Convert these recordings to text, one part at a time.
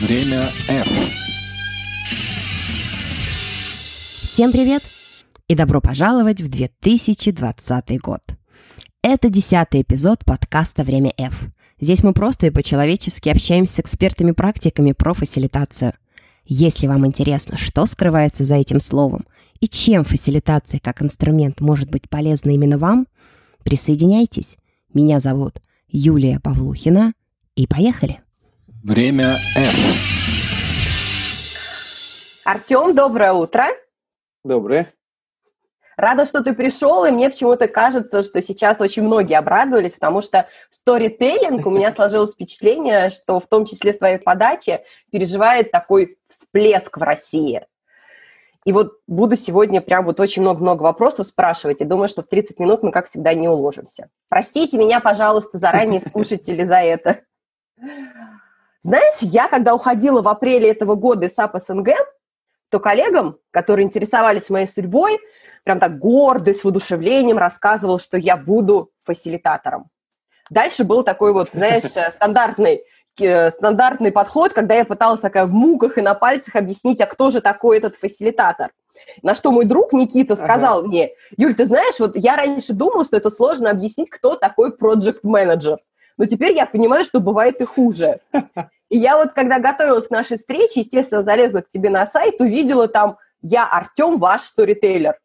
Время F. Всем привет и добро пожаловать в 2020 год. Это десятый эпизод подкаста «Время F». Здесь мы просто и по-человечески общаемся с экспертами-практиками про фасилитацию. Если вам интересно, что скрывается за этим словом и чем фасилитация как инструмент может быть полезна именно вам, присоединяйтесь. Меня зовут Юлия Павлухина. И поехали! Время F. Артем, доброе утро. Доброе. Рада, что ты пришел, и мне почему-то кажется, что сейчас очень многие обрадовались, потому что сторителлинг, у меня сложилось впечатление, что в том числе в твоей подаче переживает такой всплеск в России. И вот буду сегодня прям вот очень много-много вопросов спрашивать, и думаю, что в 30 минут мы, как всегда, не уложимся. Простите меня, пожалуйста, заранее, слушатели, за это. Знаешь, я, когда уходила в апреле этого года из SAP СНГ, то коллегам, которые интересовались моей судьбой, прям так гордо, с воодушевлением рассказывал, что я буду фасилитатором. Дальше был такой вот, знаешь, стандартный, э, стандартный подход, когда я пыталась такая в муках и на пальцах объяснить, а кто же такой этот фасилитатор. На что мой друг Никита сказал ага. мне, Юль, ты знаешь, вот я раньше думал, что это сложно объяснить, кто такой project manager но теперь я понимаю, что бывает и хуже. И я вот, когда готовилась к нашей встрече, естественно, залезла к тебе на сайт, увидела там «Я Артем, ваш сторителлер».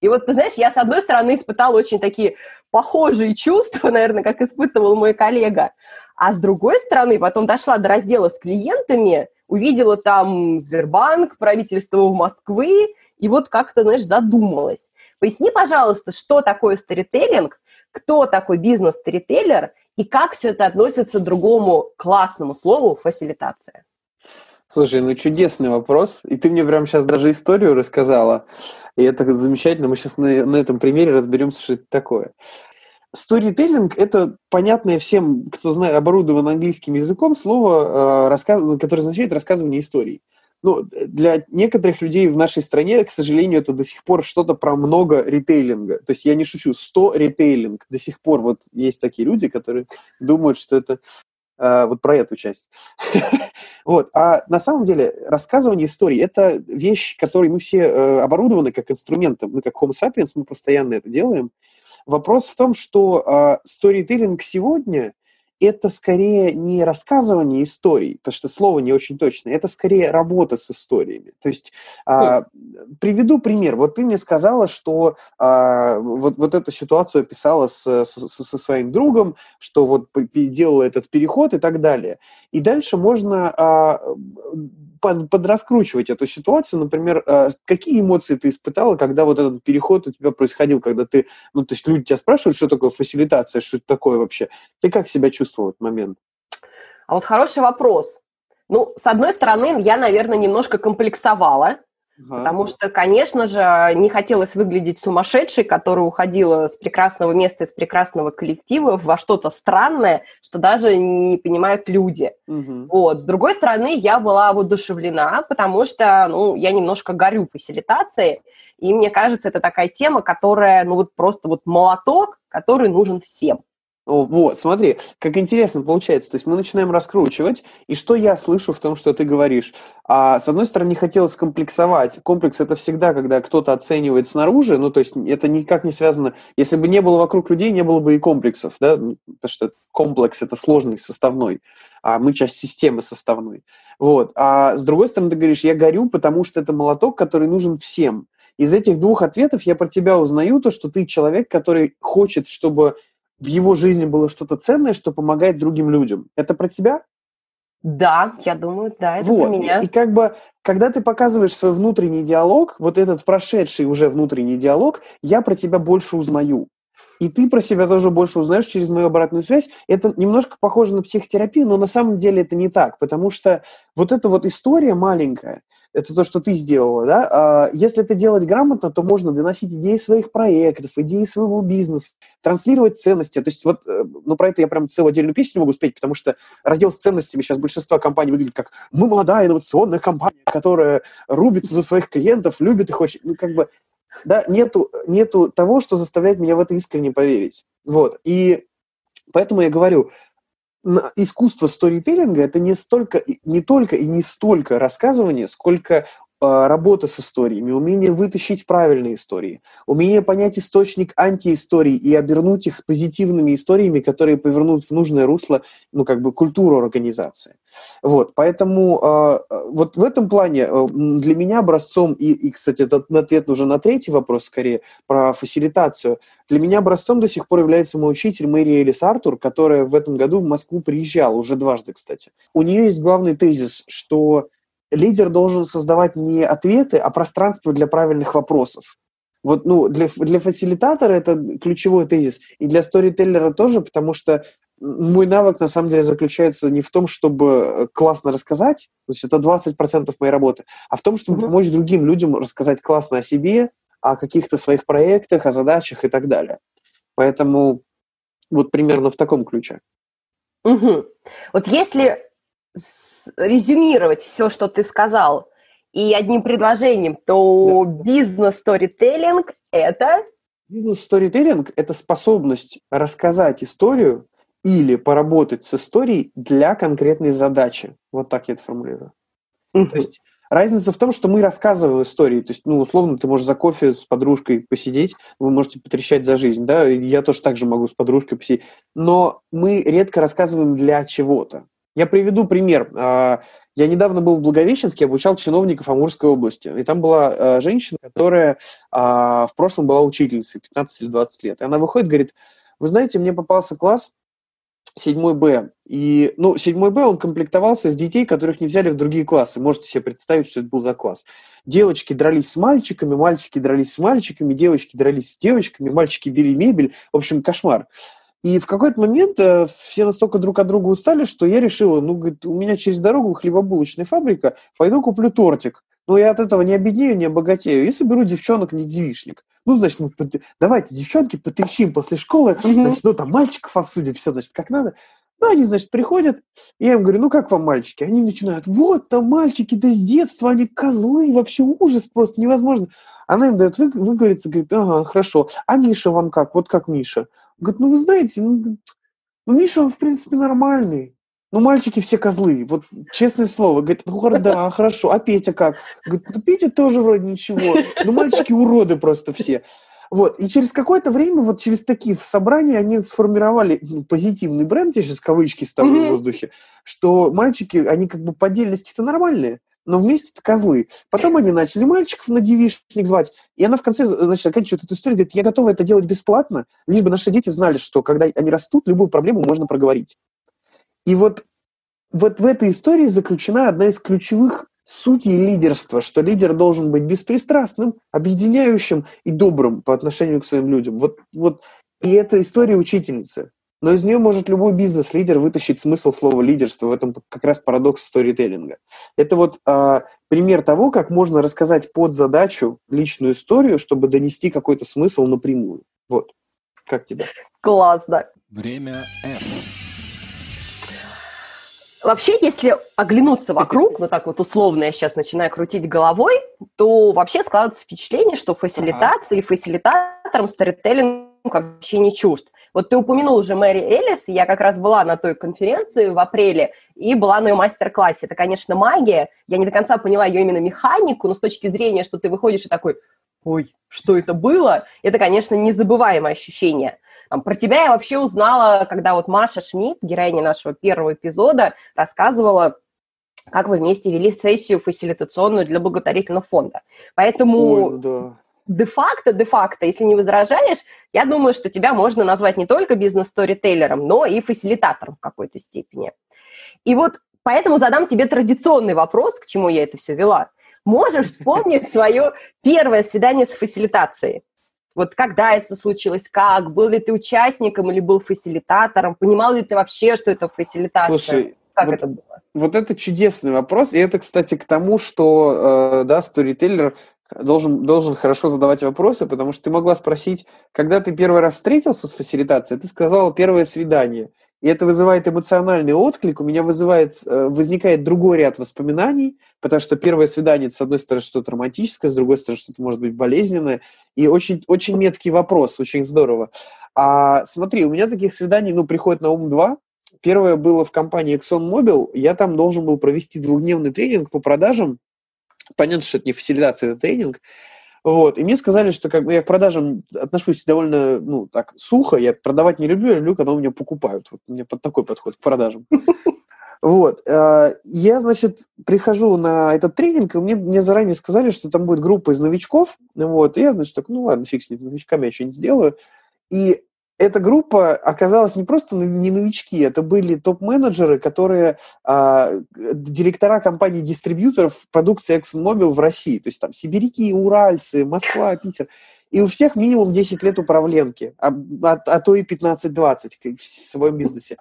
И вот, ты знаешь, я, с одной стороны, испытала очень такие похожие чувства, наверное, как испытывал мой коллега, а с другой стороны, потом дошла до раздела с клиентами, увидела там Сбербанк, правительство Москвы, и вот как-то, знаешь, задумалась. Поясни, пожалуйста, что такое сторителлинг, кто такой бизнес-сторителлер и как все это относится к другому классному слову фасилитация? Слушай, ну чудесный вопрос. И ты мне прямо сейчас даже историю рассказала. И это замечательно. Мы сейчас на, на этом примере разберемся, что это такое. Сторителлинг – это понятное всем, кто знает, оборудован английским языком, слово, э, рассказ, которое означает рассказывание историй ну, для некоторых людей в нашей стране, к сожалению, это до сих пор что-то про много ритейлинга. То есть я не шучу, 100 ритейлинг. До сих пор вот есть такие люди, которые думают, что это э, вот про эту часть. вот. А на самом деле рассказывание историй – это вещь, которой мы все э, оборудованы как инструментом. Мы как Homo sapiens, мы постоянно это делаем. Вопрос в том, что э, сторителлинг сегодня это скорее не рассказывание историй, потому что слово не очень точное, это скорее работа с историями. То есть а, приведу пример. Вот ты мне сказала, что а, вот, вот эту ситуацию описала с, с, со своим другом, что вот делала этот переход и так далее. И дальше можно а, под, подраскручивать эту ситуацию, например, э, какие эмоции ты испытала, когда вот этот переход у тебя происходил, когда ты, ну, то есть люди тебя спрашивают, что такое фасилитация, что это такое вообще. Ты как себя чувствовал в этот момент? А вот хороший вопрос. Ну, с одной стороны, я, наверное, немножко комплексовала, Ага. Потому что, конечно же, не хотелось выглядеть сумасшедшей, которая уходила с прекрасного места, из прекрасного коллектива во что-то странное, что даже не понимают люди. Угу. Вот. С другой стороны, я была воодушевлена, потому что ну, я немножко горю фасилитацией, и мне кажется, это такая тема, которая, ну вот просто вот молоток, который нужен всем. Вот, смотри, как интересно получается. То есть мы начинаем раскручивать, и что я слышу в том, что ты говоришь? А, с одной стороны, не хотелось комплексовать. Комплекс – это всегда, когда кто-то оценивает снаружи, ну, то есть это никак не связано. Если бы не было вокруг людей, не было бы и комплексов, да, потому что комплекс – это сложный, составной, а мы часть системы составной. Вот. А с другой стороны, ты говоришь, я горю, потому что это молоток, который нужен всем. Из этих двух ответов я про тебя узнаю то, что ты человек, который хочет, чтобы в его жизни было что-то ценное, что помогает другим людям. Это про тебя? Да, я думаю, да, это вот. про меня. И, и как бы, когда ты показываешь свой внутренний диалог, вот этот прошедший уже внутренний диалог, я про тебя больше узнаю. И ты про себя тоже больше узнаешь через мою обратную связь. Это немножко похоже на психотерапию, но на самом деле это не так, потому что вот эта вот история маленькая, это то, что ты сделала, да, а если это делать грамотно, то можно доносить идеи своих проектов, идеи своего бизнеса, транслировать ценности. То есть вот, э, ну, про это я прям целую отдельную песню могу спеть, потому что раздел с ценностями сейчас большинство компаний выглядит как «мы молодая инновационная компания, которая рубится за своих клиентов, любит их очень». Ну, как бы, да, нету, нету того, что заставляет меня в это искренне поверить. Вот, и поэтому я говорю, искусство сторителлинга это не столько, не только и не столько рассказывание, сколько работа с историями, умение вытащить правильные истории, умение понять источник антиисторий и обернуть их позитивными историями, которые повернут в нужное русло, ну, как бы, культуру организации. Вот, поэтому э, вот в этом плане э, для меня образцом, и, и, кстати, это ответ уже на третий вопрос, скорее, про фасилитацию, для меня образцом до сих пор является мой учитель Мэри Элис Артур, которая в этом году в Москву приезжала, уже дважды, кстати. У нее есть главный тезис, что лидер должен создавать не ответы, а пространство для правильных вопросов. Вот, ну, для, для фасилитатора это ключевой тезис, и для сторителлера тоже, потому что мой навык на самом деле заключается не в том, чтобы э, классно рассказать, то есть это 20% моей работы, а в том, чтобы mm-hmm. помочь другим людям рассказать классно о себе, о каких-то своих проектах, о задачах и так далее. Поэтому вот примерно в таком ключе. Угу. Вот если резюмировать все, что ты сказал, и одним предложением, то да. бизнес-сторителлинг – это… Бизнес-сторителлинг – это способность рассказать историю или поработать с историей для конкретной задачи. Вот так я это формулирую. Угу. То есть разница в том, что мы рассказываем истории. То есть, ну, условно, ты можешь за кофе с подружкой посидеть, вы можете потрещать за жизнь, да, я тоже так же могу с подружкой посидеть. Но мы редко рассказываем для чего-то. Я приведу пример. А, я недавно был в Благовещенске, обучал чиновников Амурской области. И там была а, женщина, которая а, в прошлом была учительницей, 15 или 20 лет. И она выходит, говорит, вы знаете, мне попался класс 7 Б. И, ну, 7 Б, он комплектовался с детей, которых не взяли в другие классы. Можете себе представить, что это был за класс. Девочки дрались с мальчиками, мальчики дрались с мальчиками, девочки дрались с девочками, мальчики били мебель. В общем, кошмар. И в какой-то момент э, все настолько друг от друга устали, что я решила, ну, говорит, у меня через дорогу хлебобулочная фабрика, пойду куплю тортик. Но я от этого не обеднею, не обогатею. И соберу девчонок, не девишник. Ну, значит, мы под... давайте, девчонки, потрещим после школы, mm-hmm. значит, ну, там мальчиков обсудим, все, значит, как надо. Ну, они, значит, приходят, и я им говорю, ну, как вам мальчики? Они начинают, вот, там мальчики, да с детства, они козлы, вообще ужас просто, невозможно. Она им дает вы, выговориться, говорит, ага, хорошо. А Миша вам как? Вот как Миша? Говорит, ну вы знаете, ну, ну Миша, он в принципе нормальный. Ну, мальчики все козлы, вот честное слово. Говорит, ну, да, хорошо, а Петя как? Говорит, ну, Петя тоже вроде ничего. Ну, мальчики уроды просто все. Вот, и через какое-то время, вот через такие собрания, они сформировали ну, позитивный бренд, я сейчас кавычки ставлю mm-hmm. в воздухе, что мальчики, они как бы по отдельности-то нормальные, но вместе это козлы. Потом они начали мальчиков на девишник звать, и она в конце, значит, заканчивает эту историю, говорит, я готова это делать бесплатно, лишь бы наши дети знали, что когда они растут, любую проблему можно проговорить. И вот, вот в этой истории заключена одна из ключевых сутей лидерства, что лидер должен быть беспристрастным, объединяющим и добрым по отношению к своим людям. Вот, вот. И это история учительницы. Но из нее может любой бизнес-лидер вытащить смысл слова лидерство. В этом как раз парадокс сторителлинга. Это вот а, пример того, как можно рассказать под задачу личную историю, чтобы донести какой-то смысл напрямую. Вот. Как тебе? Классно. Время F. Вообще, если оглянуться вокруг, ну так вот условно я сейчас начинаю крутить головой, то вообще складывается впечатление, что фасилитация ага. и фасилитаторам сторителлинг вообще не чужд. Вот ты упомянул уже Мэри Элис, я как раз была на той конференции в апреле и была на ее мастер-классе. Это, конечно, магия, я не до конца поняла ее именно механику, но с точки зрения, что ты выходишь и такой, ой, что это было, это, конечно, незабываемое ощущение. Про тебя я вообще узнала, когда вот Маша Шмидт, героиня нашего первого эпизода, рассказывала как вы вместе вели сессию фасилитационную для благотворительного фонда. Поэтому Ой, да де-факто, де-факто, если не возражаешь, я думаю, что тебя можно назвать не только бизнес-сторителлером, но и фасилитатором в какой-то степени. И вот поэтому задам тебе традиционный вопрос, к чему я это все вела. Можешь вспомнить свое первое свидание с фасилитацией? Вот когда это случилось, как? Был ли ты участником или был фасилитатором? Понимал ли ты вообще, что это фасилитация? Слушай, как вот, это было? Вот это чудесный вопрос, и это, кстати, к тому, что, э, да, сторителлер должен, должен хорошо задавать вопросы, потому что ты могла спросить, когда ты первый раз встретился с фасилитацией, ты сказала первое свидание. И это вызывает эмоциональный отклик, у меня вызывает, э, возникает другой ряд воспоминаний, потому что первое свидание, с одной стороны, что-то романтическое, с другой стороны, что-то может быть болезненное, и очень, очень меткий вопрос, очень здорово. А смотри, у меня таких свиданий, ну, приходит на ум два. Первое было в компании ExxonMobil. Я там должен был провести двухдневный тренинг по продажам. Понятно, что это не фасилитация, это тренинг. Вот. И мне сказали, что как бы я к продажам отношусь довольно, ну, так, сухо. Я продавать не люблю, я люблю, когда у меня покупают. Вот у меня под такой подход к продажам. Вот. Э, я, значит, прихожу на этот тренинг, и мне, мне заранее сказали, что там будет группа из новичков. Вот. И я, значит, так, ну ладно, фиг с ними, новичками я что-нибудь сделаю. И эта группа оказалась не просто не новички, это были топ-менеджеры, которые а, директора компаний-дистрибьюторов продукции ExxonMobil в России. То есть там сибиряки, уральцы, Москва, Питер. И у всех минимум 10 лет управленки, а, а, а то и 15-20 в своем бизнесе.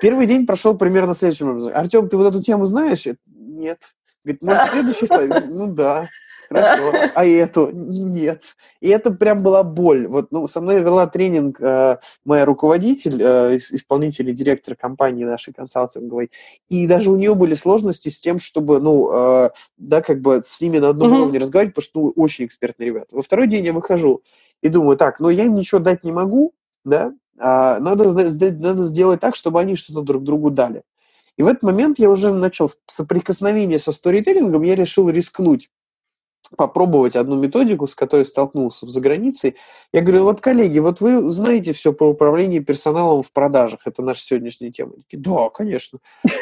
Первый день прошел примерно следующим образом. Артем, ты вот эту тему знаешь? Нет. Говорит, может, следующий слайд? Ну да. Хорошо. А эту? Нет. И это прям была боль. Вот, ну, со мной вела тренинг э, моя руководитель, э, исполнительный директор компании нашей консалтинговой, и даже у нее были сложности с тем, чтобы, ну, э, да, как бы с ними на одном mm-hmm. уровне разговаривать, потому что, ну, очень экспертные ребята. Во второй день я выхожу и думаю, так, ну, я им ничего дать не могу, да, а, надо, надо сделать так, чтобы они что-то друг другу дали. И в этот момент я уже начал соприкосновение со сторителлингом, я решил рискнуть попробовать одну методику, с которой столкнулся за границей. Я говорю, вот, коллеги, вот вы знаете все про управление персоналом в продажах, это наша сегодняшняя тема. Такие, да, конечно.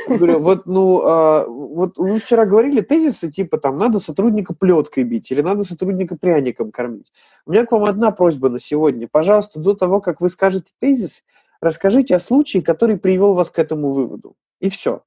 Я говорю, вот, ну, а, вот вы вчера говорили тезисы, типа, там, надо сотрудника плеткой бить или надо сотрудника пряником кормить. У меня к вам одна просьба на сегодня. Пожалуйста, до того, как вы скажете тезис, расскажите о случае, который привел вас к этому выводу. И все.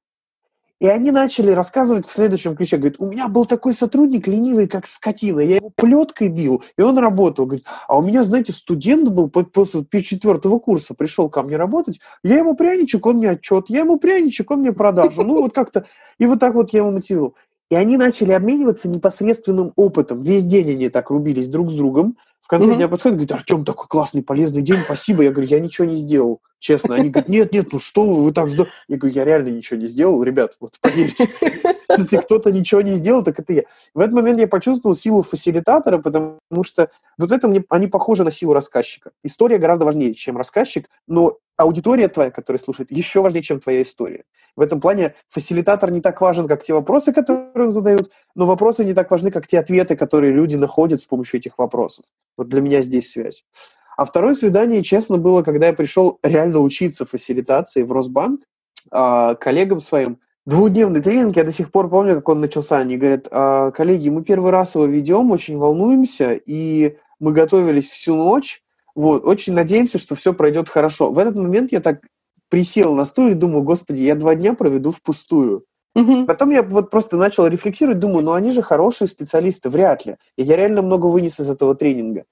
И они начали рассказывать в следующем ключе. Говорит, у меня был такой сотрудник ленивый, как скотина. Я его плеткой бил, и он работал. Говорит, а у меня, знаете, студент был после четвертого курса, пришел ко мне работать. Я ему пряничек, он мне отчет. Я ему пряничек, он мне продажу. Ну, вот как-то. И вот так вот я его мотивировал. И они начали обмениваться непосредственным опытом. Весь день они так рубились друг с другом. В конце mm-hmm. дня подходит, говорит, Артем, такой классный, полезный день, спасибо. Я говорю, я ничего не сделал, честно. Они говорят, нет, нет, ну что вы, вы так здорово. Я говорю, я реально ничего не сделал, ребят, вот поверьте. Если кто-то ничего не сделал, так это я. В этот момент я почувствовал силу фасилитатора, потому что вот это мне, они похожи на силу рассказчика. История гораздо важнее, чем рассказчик, но аудитория твоя, которая слушает, еще важнее, чем твоя история. В этом плане фасилитатор не так важен, как те вопросы, которые он задает, но вопросы не так важны, как те ответы, которые люди находят с помощью этих вопросов. Вот для меня здесь связь. А второе свидание, честно, было, когда я пришел реально учиться фасилитации в Росбанк э, коллегам своим. Двухдневный тренинг, я до сих пор помню, как он начался. Они говорят, э, коллеги, мы первый раз его ведем, очень волнуемся, и мы готовились всю ночь, вот, очень надеемся, что все пройдет хорошо. В этот момент я так присел на стул и думаю, господи, я два дня проведу впустую. Угу. Потом я вот просто начал рефлексировать, думаю, ну они же хорошие специалисты, вряд ли. И я реально много вынес из этого тренинга.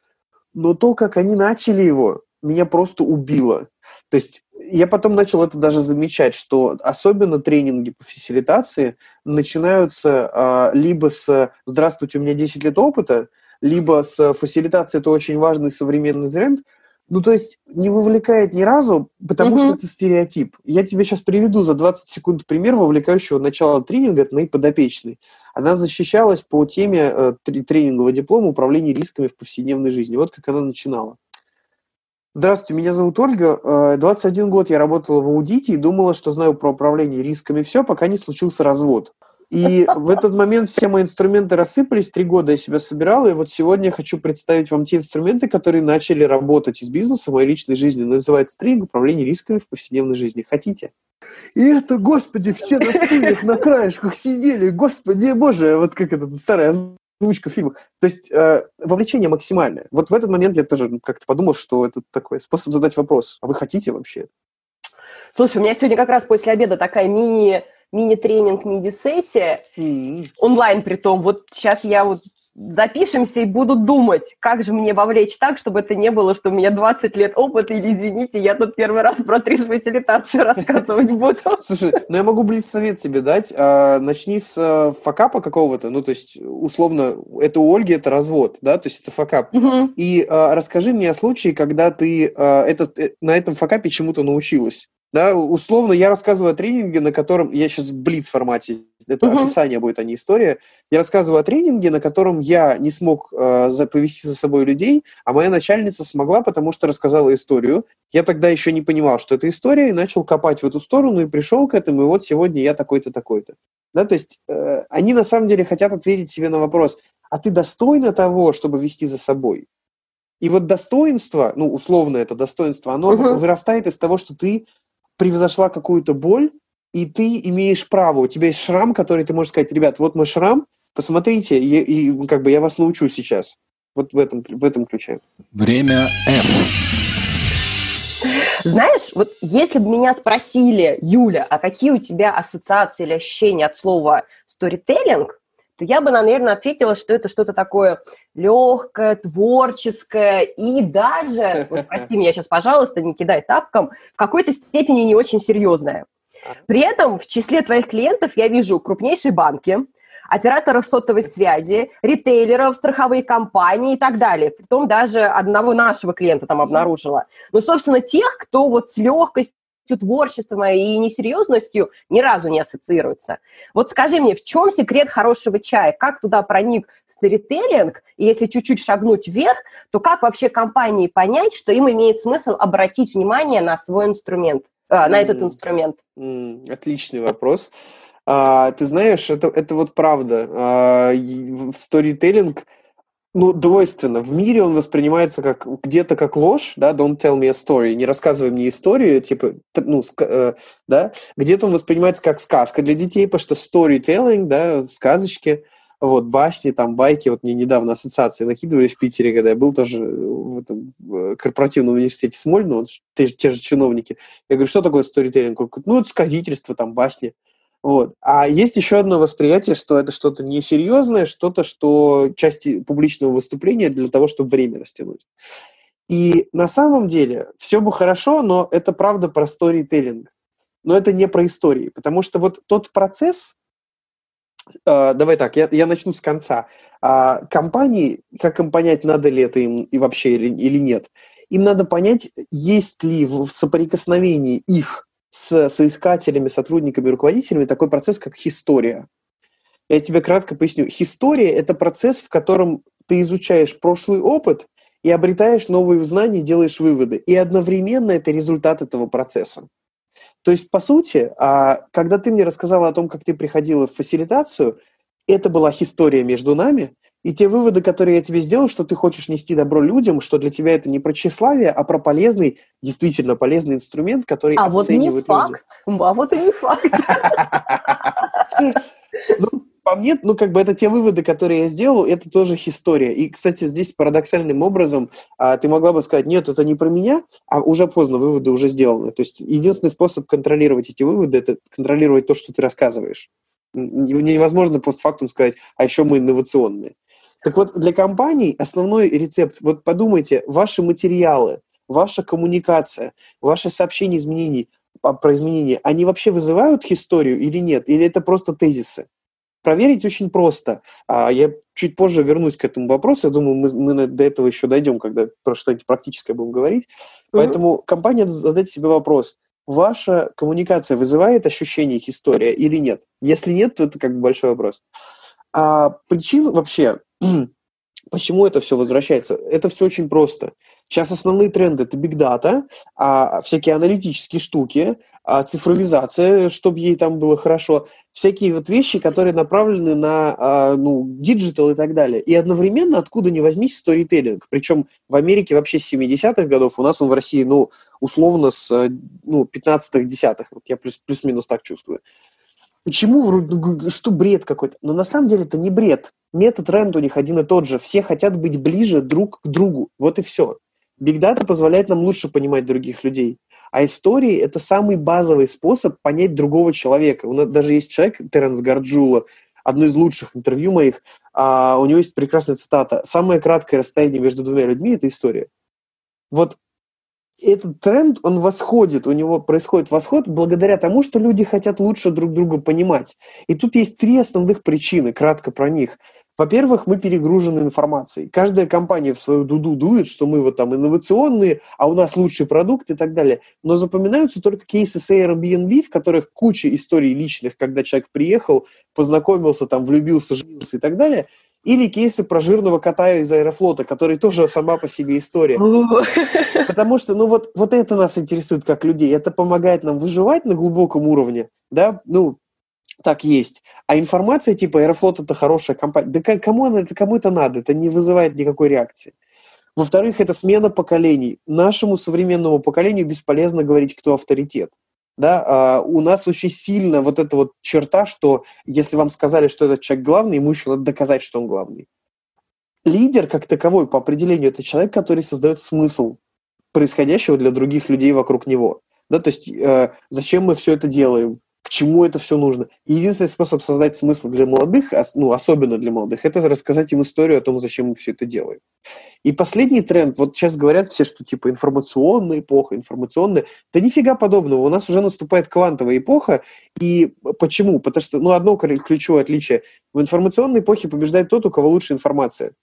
Но то, как они начали его, меня просто убило. То есть я потом начал это даже замечать, что особенно тренинги по фасилитации начинаются а, либо с «Здравствуйте, у меня 10 лет опыта», либо с фасилитацией это очень важный современный тренд, ну, то есть не вовлекает ни разу, потому угу. что это стереотип. Я тебе сейчас приведу за 20 секунд пример вовлекающего начала тренинга от моей подопечной. Она защищалась по теме э, тренингового диплома управления рисками в повседневной жизни. Вот как она начинала. Здравствуйте, меня зовут Ольга. 21 э, год я работала в аудите и думала, что знаю про управление рисками все, пока не случился развод. И в этот момент все мои инструменты рассыпались, три года я себя собирал, и вот сегодня я хочу представить вам те инструменты, которые начали работать из бизнеса в моей личной жизни. Называется тренинг управления рисками в повседневной жизни. Хотите? И это, господи, все на стульях, на краешках сидели, господи, боже, вот как это старая озвучка в фильмах. То есть э, вовлечение максимальное. Вот в этот момент я тоже как-то подумал, что это такой способ задать вопрос. А вы хотите вообще? Слушай, у меня сегодня как раз после обеда такая мини мини-тренинг, мини-сессия, mm-hmm. онлайн при том. Вот сейчас я вот запишемся и буду думать, как же мне вовлечь так, чтобы это не было, что у меня 20 лет опыта, или, извините, я тут первый раз про трисфасилитацию рассказывать буду. Слушай, ну я могу, блин, совет тебе дать. А, начни с а, факапа какого-то, ну, то есть, условно, это у Ольги это развод, да, то есть это факап. Угу. И а, расскажи мне о случае, когда ты а, этот, э, на этом факапе чему-то научилась. Да, условно, я рассказываю о тренинге, на котором я сейчас в блиц формате, это uh-huh. описание будет, а не история. Я рассказываю о тренинге, на котором я не смог э, повести за собой людей, а моя начальница смогла, потому что рассказала историю. Я тогда еще не понимал, что это история, и начал копать в эту сторону, и пришел к этому, и вот сегодня я такой-то, такой-то. Да, то есть э, они на самом деле хотят ответить себе на вопрос, а ты достойна того, чтобы вести за собой? И вот достоинство, ну, условно это достоинство, оно uh-huh. вырастает из того, что ты превзошла какую-то боль, и ты имеешь право, у тебя есть шрам, который ты можешь сказать, ребят, вот мой шрам, посмотрите, и, и как бы я вас научу сейчас. Вот в этом, в этом ключе. Время F. Знаешь, вот если бы меня спросили, Юля, а какие у тебя ассоциации или ощущения от слова storytelling, то я бы, наверное, ответила, что это что-то такое легкое, творческое и даже, вот прости меня сейчас, пожалуйста, не кидай тапком, в какой-то степени не очень серьезное. При этом в числе твоих клиентов я вижу крупнейшие банки, операторов сотовой связи, ритейлеров, страховые компании и так далее. Притом даже одного нашего клиента там обнаружила. Ну, собственно, тех, кто вот с легкостью творчеством и несерьезностью ни разу не ассоциируется. Вот скажи мне, в чем секрет хорошего чая? Как туда проник сторителлинг? И если чуть-чуть шагнуть вверх, то как вообще компании понять, что им имеет смысл обратить внимание на свой инструмент, э, на этот инструмент? Отличный вопрос. А, ты знаешь, это, это вот правда. А, в сторителлинг ну, двойственно. В мире он воспринимается как где-то как ложь, да, don't tell me a story, не рассказывай мне историю, типа, ну, э, да, где-то он воспринимается как сказка для детей, потому что storytelling, да, сказочки, вот, басни, там, байки, вот мне недавно ассоциации накидывались в Питере, когда я был тоже в, этом, в корпоративном университете Смольного, те, те же чиновники. Я говорю, что такое сторителлинг? Ну, это сказительство, там, басни. Вот. А есть еще одно восприятие, что это что-то несерьезное, что-то, что части публичного выступления для того, чтобы время растянуть. И на самом деле все бы хорошо, но это правда про сторителлинг. Но это не про истории, потому что вот тот процесс, э, давай так, я, я начну с конца. Э, компании, как им понять, надо ли это им и вообще или, или нет, им надо понять, есть ли в соприкосновении их с соискателями, сотрудниками, руководителями такой процесс, как история. Я тебе кратко поясню. История – это процесс, в котором ты изучаешь прошлый опыт и обретаешь новые знания, делаешь выводы. И одновременно это результат этого процесса. То есть, по сути, а, когда ты мне рассказала о том, как ты приходила в фасилитацию, это была история между нами, и те выводы, которые я тебе сделал, что ты хочешь нести добро людям, что для тебя это не про тщеславие, а про полезный, действительно полезный инструмент, который а оценивают вот не факт. люди. А вот и не факт. Ну, по мне, ну, как бы это те выводы, которые я сделал, это тоже история. И, кстати, здесь парадоксальным образом а, ты могла бы сказать, нет, это не про меня, а уже поздно, выводы уже сделаны. То есть единственный способ контролировать эти выводы – это контролировать то, что ты рассказываешь. Невозможно постфактум сказать, а еще мы инновационные. Так вот, для компаний основной рецепт, вот подумайте, ваши материалы, ваша коммуникация, ваши сообщения изменений, про изменения, они вообще вызывают историю или нет? Или это просто тезисы? Проверить очень просто. А я чуть позже вернусь к этому вопросу. Я думаю, мы, мы до этого еще дойдем, когда про что-нибудь практическое будем говорить. Mm-hmm. Поэтому компания задать себе вопрос. Ваша коммуникация вызывает ощущение их история или нет? Если нет, то это как бы большой вопрос. А причин вообще Почему это все возвращается? Это все очень просто. Сейчас основные тренды – это big data, а всякие аналитические штуки, а цифровизация, чтобы ей там было хорошо, всякие вот вещи, которые направлены на а, ну, digital и так далее. И одновременно, откуда ни возьмись, сторителлинг. Причем в Америке вообще с 70-х годов, у нас он в России, ну, условно, с ну, 15-х, 10-х. Вот я плюс, плюс-минус так чувствую. Почему ну, что бред какой-то? Но на самом деле это не бред. Метод тренд у них один и тот же. Все хотят быть ближе друг к другу. Вот и все. Data позволяет нам лучше понимать других людей. А истории – это самый базовый способ понять другого человека. У нас даже есть человек, Теренс Гарджула, одно из лучших интервью моих, а, у него есть прекрасная цитата. «Самое краткое расстояние между двумя людьми – это история». Вот этот тренд, он восходит, у него происходит восход благодаря тому, что люди хотят лучше друг друга понимать. И тут есть три основных причины, кратко про них. Во-первых, мы перегружены информацией. Каждая компания в свою дуду дует, что мы вот там инновационные, а у нас лучший продукт и так далее. Но запоминаются только кейсы с Airbnb, в которых куча историй личных, когда человек приехал, познакомился, там, влюбился, женился и так далее – или кейсы про жирного кота из Аэрофлота, который тоже сама по себе история. Потому что, ну вот, вот это нас интересует как людей. Это помогает нам выживать на глубоком уровне, да, ну, так есть. А информация типа Аэрофлот это хорошая компания. Да кому, она, это, кому это надо? Это не вызывает никакой реакции. Во-вторых, это смена поколений. Нашему современному поколению бесполезно говорить, кто авторитет да, а у нас очень сильно вот эта вот черта, что если вам сказали, что этот человек главный, ему еще надо доказать, что он главный. Лидер, как таковой, по определению, это человек, который создает смысл происходящего для других людей вокруг него. Да, то есть э, зачем мы все это делаем, к чему это все нужно. единственный способ создать смысл для молодых, ну, особенно для молодых, это рассказать им историю о том, зачем мы все это делаем. И последний тренд, вот сейчас говорят все, что типа информационная эпоха, информационная, да нифига подобного, у нас уже наступает квантовая эпоха, и почему? Потому что, ну, одно ключевое отличие, в информационной эпохе побеждает тот, у кого лучше информация.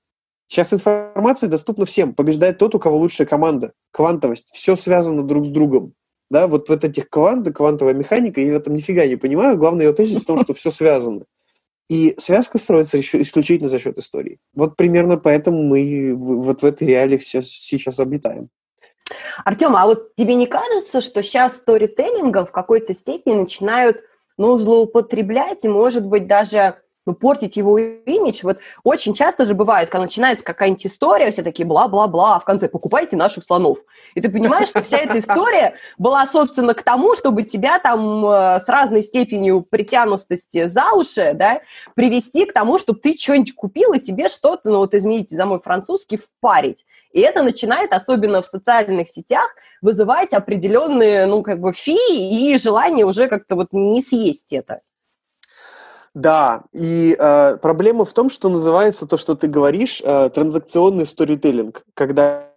Сейчас информация доступна всем, побеждает тот, у кого лучшая команда, квантовость, все связано друг с другом да, вот, вот этих кванты, квантовая механика, я в этом нифига не понимаю. Главный ее тезис в том, что все связано. И связка строится исключительно за счет истории. Вот примерно поэтому мы вот в этой реалии сейчас, сейчас обитаем. Артем, а вот тебе не кажется, что сейчас сторителлингом в какой-то степени начинают ну, злоупотреблять и, может быть, даже ну, портить его имидж. Вот очень часто же бывает, когда начинается какая-нибудь история, все такие бла-бла-бла, а в конце покупайте наших слонов. И ты понимаешь, что вся эта история была, собственно, к тому, чтобы тебя там э, с разной степенью притянутости за уши, да, привести к тому, чтобы ты что-нибудь купил, и тебе что-то, ну вот измените за мой французский, впарить. И это начинает, особенно в социальных сетях, вызывать определенные, ну, как бы, фи и желание уже как-то вот не съесть это. Да, и э, проблема в том, что называется то, что ты говоришь, э, транзакционный сторителлинг, когда,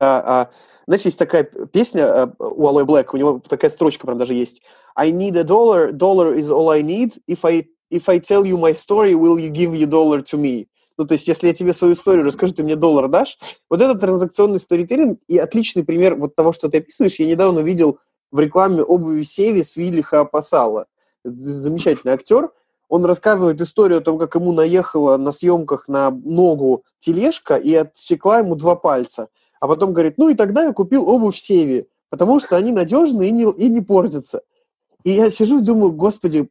э, э, знаешь, есть такая песня э, у Алоэ Блэк, у него такая строчка прям даже есть. I need a dollar, dollar is all I need. If I, if I tell you my story, will you give you dollar to me? Ну, то есть, если я тебе свою историю расскажу, ты мне доллар дашь. Вот это транзакционный сторителлинг и отличный пример вот того, что ты описываешь. Я недавно видел в рекламе обуви Севи с Виллиха Пасала. Замечательный актер – он рассказывает историю о том, как ему наехала на съемках на ногу тележка и отсекла ему два пальца. А потом говорит, ну и тогда я купил обувь Севи, потому что они надежные и не, и не портятся. И я сижу и думаю, господи,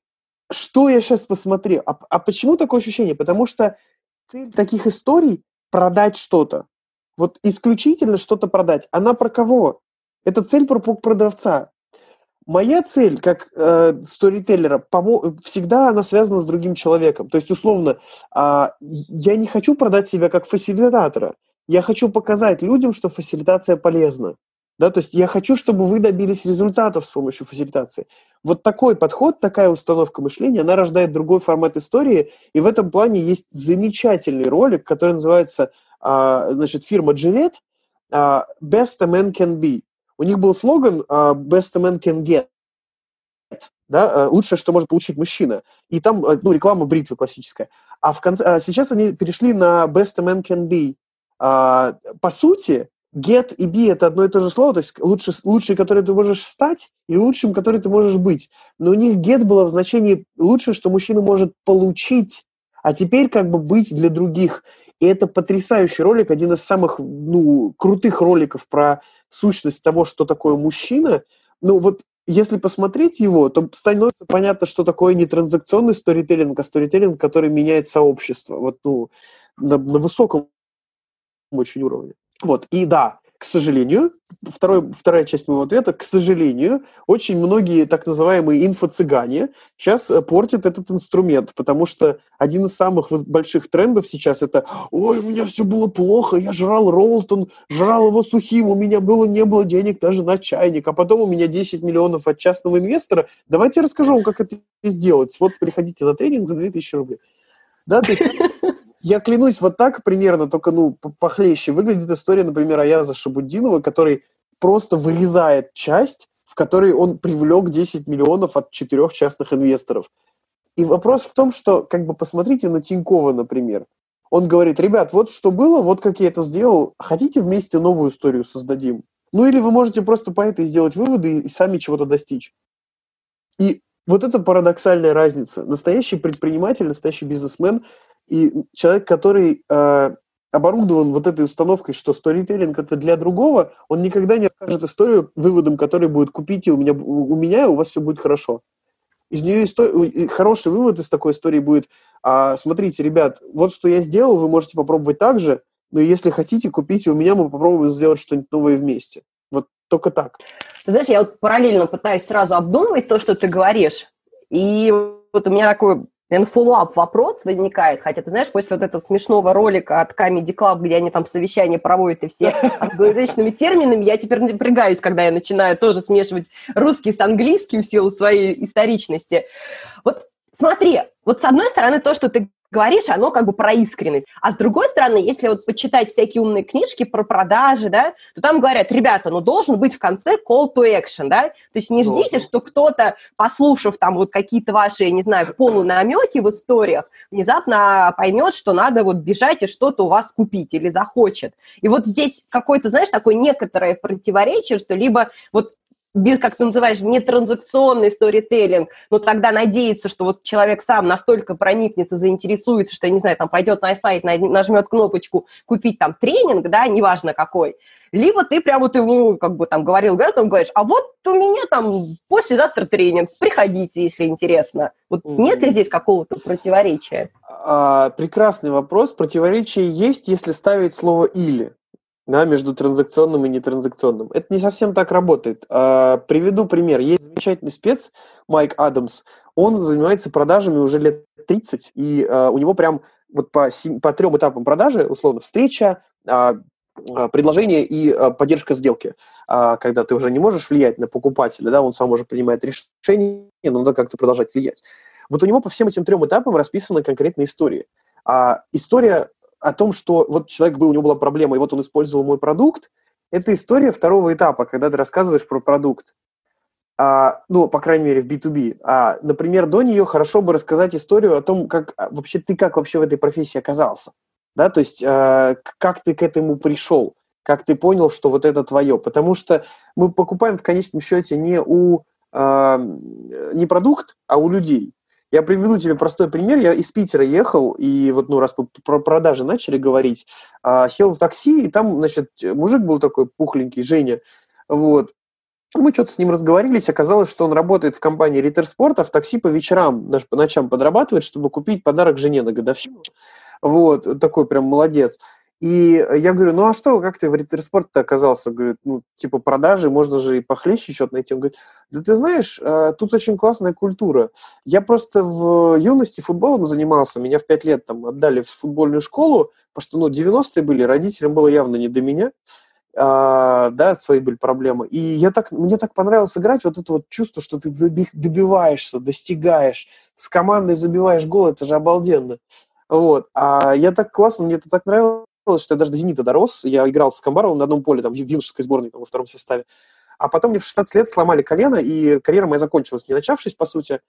что я сейчас посмотрел? А, а почему такое ощущение? Потому что цель таких историй – продать что-то. Вот исключительно что-то продать. Она про кого? Это цель про продавца. Моя цель как э, помо- всегда она связана с другим человеком. То есть, условно, э, я не хочу продать себя как фасилитатора. Я хочу показать людям, что фасилитация полезна. Да, то есть я хочу, чтобы вы добились результатов с помощью фасилитации. Вот такой подход, такая установка мышления, она рождает другой формат истории, и в этом плане есть замечательный ролик, который называется, а, значит, фирма Gillette а, «Best a man can be». У них был слоган uh, «Best a man can get», да, uh, лучшее, что может получить мужчина. И там, uh, ну, реклама бритвы классическая. А в конце, uh, сейчас они перешли на «Best a man can be». Uh, по сути, get и be – это одно и то же слово, то есть лучше, лучший, который ты можешь стать, и лучшим, который ты можешь быть. Но у них get было в значении лучшее, что мужчина может получить, а теперь как бы быть для других. И это потрясающий ролик, один из самых ну, крутых роликов про сущность того, что такое мужчина. Ну вот если посмотреть его, то становится понятно, что такое не транзакционный сторителлинг, а сторителлинг, который меняет сообщество. Вот, ну, на, на высоком очень уровне. Вот, и да, к сожалению, второй, вторая часть моего ответа, к сожалению, очень многие так называемые инфо-цыгане сейчас э, портят этот инструмент, потому что один из самых больших трендов сейчас это «Ой, у меня все было плохо, я жрал Ролтон, жрал его сухим, у меня было, не было денег даже на чайник, а потом у меня 10 миллионов от частного инвестора, давайте я расскажу вам, как это сделать. Вот приходите на тренинг за 2000 рублей». Да, то есть я клянусь, вот так примерно, только, ну, похлеще выглядит история, например, Аяза Шабуддинова, который просто вырезает часть, в которой он привлек 10 миллионов от четырех частных инвесторов. И вопрос в том, что, как бы, посмотрите на Тинькова, например. Он говорит, ребят, вот что было, вот как я это сделал, хотите вместе новую историю создадим? Ну или вы можете просто по этой сделать выводы и сами чего-то достичь. И вот это парадоксальная разница. Настоящий предприниматель, настоящий бизнесмен и человек, который э, оборудован вот этой установкой, что сторителлинг это для другого, он никогда не расскажет историю выводом, который будет «купите у меня, у меня, и у вас все будет хорошо». Из нее история, хороший вывод из такой истории будет а, «Смотрите, ребят, вот что я сделал, вы можете попробовать так же, но если хотите, купите у меня, мы попробуем сделать что-нибудь новое вместе». Вот только так. Знаешь, я вот параллельно пытаюсь сразу обдумывать то, что ты говоришь, и вот у меня такой follow-up вопрос возникает, хотя, ты знаешь, после вот этого смешного ролика от Comedy Club, где они там совещания проводят и все англоязычными терминами, я теперь напрягаюсь, когда я начинаю тоже смешивать русский с английским в силу своей историчности. Вот смотри, вот с одной стороны то, что ты говоришь, оно как бы про искренность. А с другой стороны, если вот почитать всякие умные книжки про продажи, да, то там говорят, ребята, ну должен быть в конце call to action, да, то есть не ждите, должен. что кто-то, послушав там вот какие-то ваши, я не знаю, полунамеки в историях, внезапно поймет, что надо вот бежать и что-то у вас купить или захочет. И вот здесь какое-то, знаешь, такое некоторое противоречие, что либо вот без, как ты называешь, нетранзакционный сторителлинг, но тогда надеяться, что вот человек сам настолько проникнется, заинтересуется, что, я не знаю, там пойдет на сайт, нажмет кнопочку «Купить там тренинг», да, неважно какой, либо ты прям вот ему, как бы там говорил, говорил, там говоришь, а вот у меня там послезавтра тренинг, приходите, если интересно. Вот mm-hmm. нет ли здесь какого-то противоречия? А, прекрасный вопрос. Противоречие есть, если ставить слово «или» да, между транзакционным и нетранзакционным. Это не совсем так работает. А, приведу пример. Есть замечательный спец Майк Адамс. Он занимается продажами уже лет 30, и а, у него прям вот по, по трем этапам продажи, условно, встреча, а, предложение и поддержка сделки. Когда ты уже не можешь влиять на покупателя, да, он сам уже принимает решение, но надо как-то продолжать влиять. Вот у него по всем этим трем этапам расписана конкретная история. А история о том, что вот человек был, у него была проблема, и вот он использовал мой продукт, это история второго этапа, когда ты рассказываешь про продукт. А, ну, по крайней мере, в B2B. А, например, до нее хорошо бы рассказать историю о том, как а, вообще ты как вообще в этой профессии оказался. Да, то есть а, как ты к этому пришел, как ты понял, что вот это твое. Потому что мы покупаем в конечном счете не у а, не продукт, а у людей. Я приведу тебе простой пример. Я из Питера ехал, и вот, ну, раз про продажи начали говорить, а, сел в такси, и там, значит, мужик был такой пухленький, Женя, вот. Мы что-то с ним разговорились, оказалось, что он работает в компании Риттер Спорт, а в такси по вечерам, даже по ночам подрабатывает, чтобы купить подарок жене на годовщину. Вот, такой прям молодец. И я говорю, ну а что, как ты в ритерспорте оказался? Говорит, ну, типа продажи, можно же и похлеще что-то найти. Он говорит, да ты знаешь, э, тут очень классная культура. Я просто в юности футболом занимался, меня в пять лет там отдали в футбольную школу, потому что, ну, 90-е были, родителям было явно не до меня, а, да, свои были проблемы. И я так, мне так понравилось играть, вот это вот чувство, что ты добиваешься, достигаешь, с командой забиваешь гол, это же обалденно. Вот. А я так классно, мне это так нравилось, что я даже до «Зенита» дорос. Я играл с Камбаровым на одном поле, там, в юношеской сборной, там, во втором составе. А потом мне в 16 лет сломали колено, и карьера моя закончилась, не начавшись, по сути.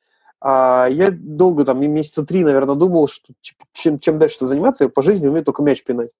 А я долго, там, месяца три, наверное, думал, что типа, чем, чем дальше заниматься, я по жизни умею только мяч пинать.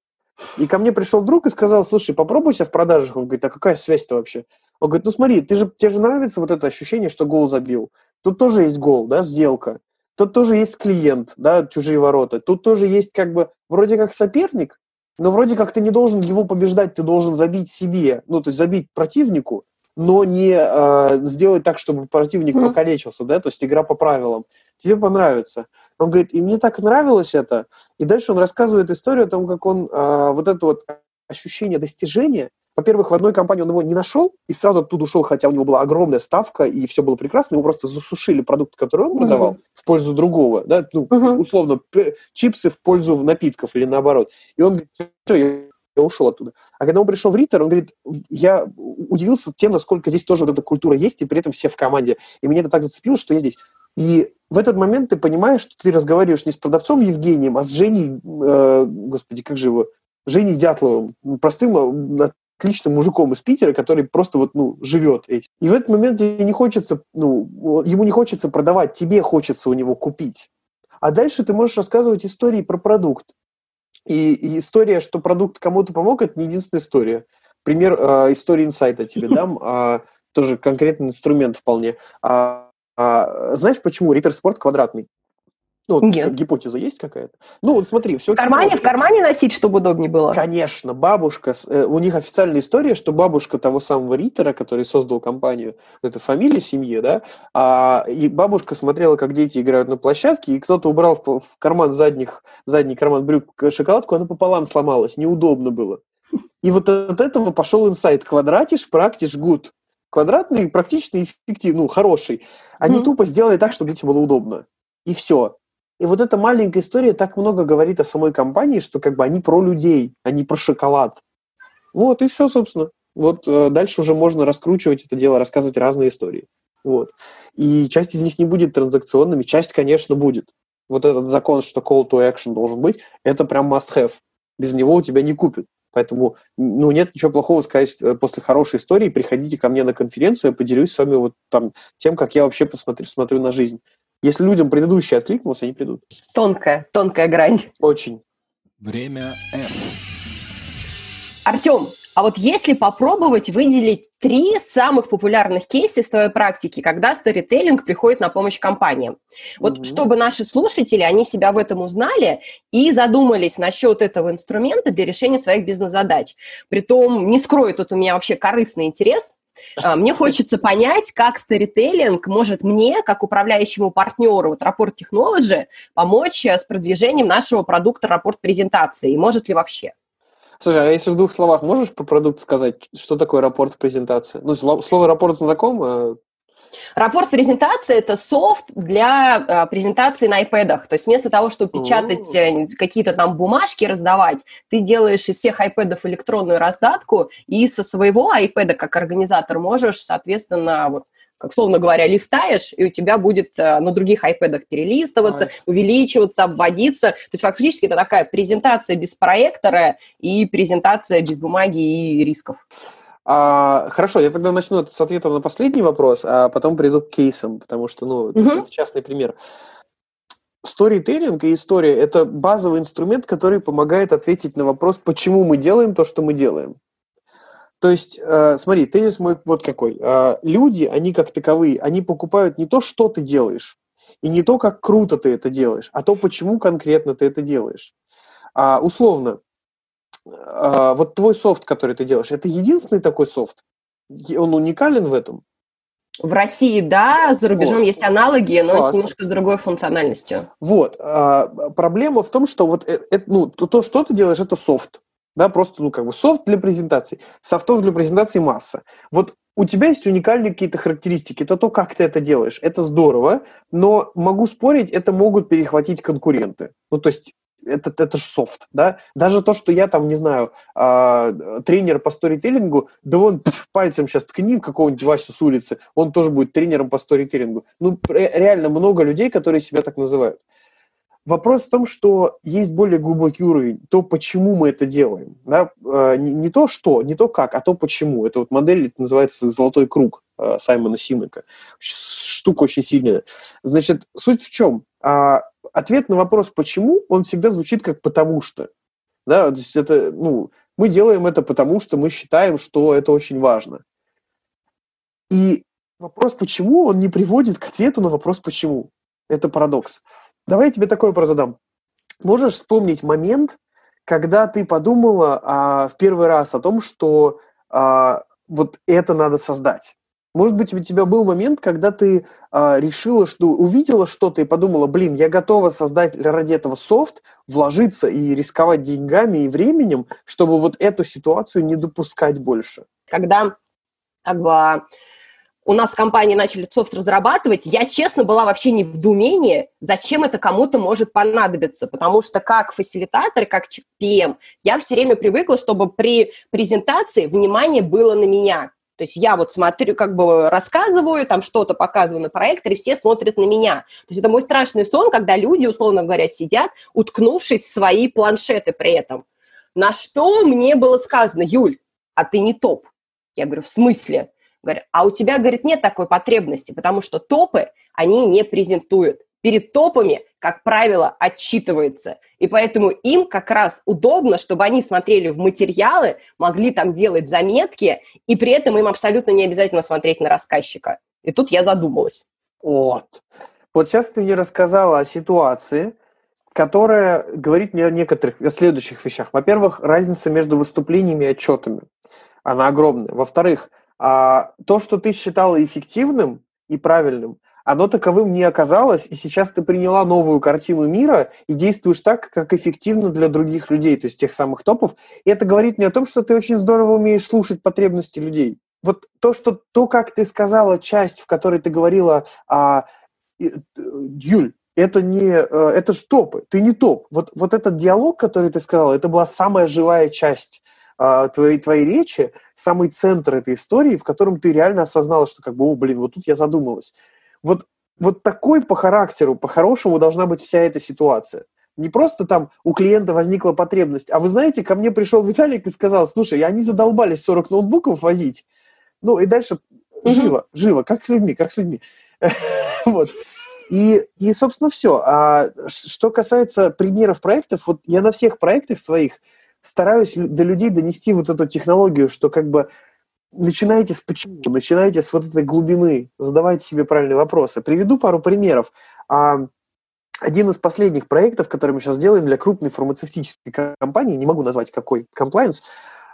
И ко мне пришел друг и сказал, слушай, попробуй себя в продажах. Он говорит, а какая связь-то вообще? Он говорит, ну смотри, ты же, тебе же нравится вот это ощущение, что гол забил. Тут тоже есть гол, да, сделка. Тут тоже есть клиент, да, чужие ворота. Тут тоже есть как бы вроде как соперник, но вроде как ты не должен его побеждать, ты должен забить себе, ну, то есть забить противнику, но не э, сделать так, чтобы противник mm-hmm. покалечился, да, то есть игра по правилам. Тебе понравится. Он говорит, и мне так нравилось это. И дальше он рассказывает историю о том, как он э, вот это вот ощущение достижения, во-первых, в одной компании он его не нашел и сразу оттуда ушел, хотя у него была огромная ставка, и все было прекрасно, его просто засушили продукт, который он продавал, mm-hmm. В пользу другого, да, ну, mm-hmm. условно, чипсы в пользу напитков или наоборот. И он говорит, все, я, я ушел оттуда. А когда он пришел в Риттер, он говорит, я удивился тем, насколько здесь тоже вот эта культура есть, и при этом все в команде. И меня это так зацепило, что я здесь. И в этот момент ты понимаешь, что ты разговариваешь не с продавцом Евгением, а с Женей, э, господи, как же его, Женей Дятловым, простым отличным мужиком из Питера, который просто вот, ну, живет этим. И в этот момент не хочется, ну, ему не хочется продавать, тебе хочется у него купить. А дальше ты можешь рассказывать истории про продукт. И, и история, что продукт кому-то помог, это не единственная история. Пример э, истории инсайта тебе дам, э, тоже конкретный инструмент вполне. А, а, знаешь, почему Риттер Спорт квадратный? Ну, Нет. гипотеза есть какая-то? Ну, вот смотри, все... В кармане, в кармане носить, чтобы удобнее было? Конечно, бабушка... Э, у них официальная история, что бабушка того самого Риттера, который создал компанию, это фамилия семьи, да, а, и бабушка смотрела, как дети играют на площадке, и кто-то убрал в, в карман задних, задний карман брюк шоколадку, она пополам сломалась, неудобно было. И вот от этого пошел инсайт. Квадратиш, практиш, гуд. Квадратный, практичный, эффективный, ну, хороший. Они mm-hmm. тупо сделали так, чтобы детям было удобно. И все. И вот эта маленькая история так много говорит о самой компании, что как бы они про людей, они про шоколад. Вот, и все, собственно. Вот э, дальше уже можно раскручивать это дело, рассказывать разные истории. Вот. И часть из них не будет транзакционными, часть, конечно, будет. Вот этот закон, что call to action должен быть, это прям must-have. Без него у тебя не купят. Поэтому, ну, нет ничего плохого сказать э, после хорошей истории, приходите ко мне на конференцию, я поделюсь с вами вот там тем, как я вообще посмотрю, смотрю на жизнь. Если людям предыдущий откликнулся, они придут. Тонкая, тонкая грань. Очень. Время F. Артем, а вот если попробовать выделить три самых популярных кейса из твоей практики, когда сторителлинг приходит на помощь компаниям. Вот mm-hmm. чтобы наши слушатели, они себя в этом узнали и задумались насчет этого инструмента для решения своих бизнес-задач. Притом, не скрою, тут у меня вообще корыстный интерес, мне хочется понять, как сторителлинг может мне, как управляющему партнеру вот Rapport Technology, помочь э, с продвижением нашего продукта Rapport презентации, и может ли вообще? Слушай, а если в двух словах можешь по продукту сказать, что такое рапорт презентации? Ну, слово рапорт знакомо, Рапорт презентации – это софт для а, презентации на iPad. То есть вместо того, чтобы печатать э, какие-то там бумажки, раздавать, ты делаешь из всех iPad электронную раздатку, и со своего iPad как организатор можешь, соответственно, вот как словно говоря, листаешь, и у тебя будет э, на других iPad перелистываться, Ой. увеличиваться, обводиться. То есть фактически это такая презентация без проектора и презентация без бумаги и рисков. А, хорошо, я тогда начну с ответа на последний вопрос, а потом приду к кейсам, потому что, ну, угу. это частный пример. Сторителлинг и история – это базовый инструмент, который помогает ответить на вопрос, почему мы делаем то, что мы делаем. То есть, э, смотри, тезис мой вот какой. Э, люди, они как таковые, они покупают не то, что ты делаешь, и не то, как круто ты это делаешь, а то, почему конкретно ты это делаешь. А, условно, а, вот твой софт, который ты делаешь, это единственный такой софт? Он уникален в этом? В России, да, за рубежом вот. есть аналоги, но Класс. немножко с другой функциональностью. Вот. А, проблема в том, что вот это, ну, то, то, что ты делаешь, это софт. Да, просто, ну, как бы софт для презентации. Софтов для презентации масса. Вот у тебя есть уникальные какие-то характеристики. Это то, как ты это делаешь. Это здорово, но могу спорить, это могут перехватить конкуренты. Ну, то есть это, это же софт, да? Даже то, что я там, не знаю, э, тренер по сторителлингу, да он пф, пальцем сейчас ткни какого-нибудь Васю с улицы, он тоже будет тренером по сторителлингу. Ну, реально много людей, которые себя так называют. Вопрос в том, что есть более глубокий уровень, то, почему мы это делаем. Да? Э, не, не то, что, не то, как, а то, почему. Это вот модель это называется «Золотой круг» э, Саймона Симека. Штука очень сильная. Значит, суть в чем? А, ответ на вопрос «почему?» он всегда звучит как «потому что». Да, то есть это, ну, мы делаем это потому, что мы считаем, что это очень важно. И вопрос «почему?» он не приводит к ответу на вопрос «почему?». Это парадокс. Давай я тебе такой вопрос задам. Можешь вспомнить момент, когда ты подумала а, в первый раз о том, что а, вот это надо создать? Может быть, у тебя был момент, когда ты а, решила, что увидела что-то и подумала, блин, я готова создать ради этого софт, вложиться и рисковать деньгами и временем, чтобы вот эту ситуацию не допускать больше. Когда как бы, у нас в компании начали софт разрабатывать, я, честно, была вообще не в думении, зачем это кому-то может понадобиться, потому что как фасилитатор, как PM, я все время привыкла, чтобы при презентации внимание было на меня. То есть я вот смотрю, как бы рассказываю, там что-то показываю на проекторе, все смотрят на меня. То есть это мой страшный сон, когда люди, условно говоря, сидят, уткнувшись в свои планшеты при этом. На что мне было сказано, Юль, а ты не топ. Я говорю, в смысле? Говорю, а у тебя, говорит, нет такой потребности, потому что топы, они не презентуют. Перед топами, как правило, отчитываются. И поэтому им как раз удобно, чтобы они смотрели в материалы, могли там делать заметки, и при этом им абсолютно не обязательно смотреть на рассказчика. И тут я задумалась. Вот. Вот сейчас ты мне рассказала о ситуации, которая говорит мне о некоторых, о следующих вещах. Во-первых, разница между выступлениями и отчетами. Она огромная. Во-вторых, а, то, что ты считала эффективным и правильным, оно таковым не оказалось, и сейчас ты приняла новую картину мира и действуешь так, как эффективно для других людей, то есть тех самых топов. И это говорит мне о том, что ты очень здорово умеешь слушать потребности людей. Вот то, что то, как ты сказала часть, в которой ты говорила, а, Юль, это не, э, это ж топы, ты не топ. Вот, вот этот диалог, который ты сказала, это была самая живая часть а, твоей, твоей речи, самый центр этой истории, в котором ты реально осознала, что как бы, о, блин, вот тут я задумалась. Вот, вот такой по характеру, по-хорошему должна быть вся эта ситуация. Не просто там у клиента возникла потребность, а вы знаете, ко мне пришел Виталик и сказал, слушай, они задолбались 40 ноутбуков возить. Ну и дальше живо, живо, как с людьми, как с людьми. Вот. И, и, собственно, все. А что касается примеров проектов, вот я на всех проектах своих стараюсь до людей донести вот эту технологию, что как бы начинайте с почему, начинайте с вот этой глубины, задавайте себе правильные вопросы. Приведу пару примеров. А, один из последних проектов, который мы сейчас делаем для крупной фармацевтической компании, не могу назвать какой, compliance,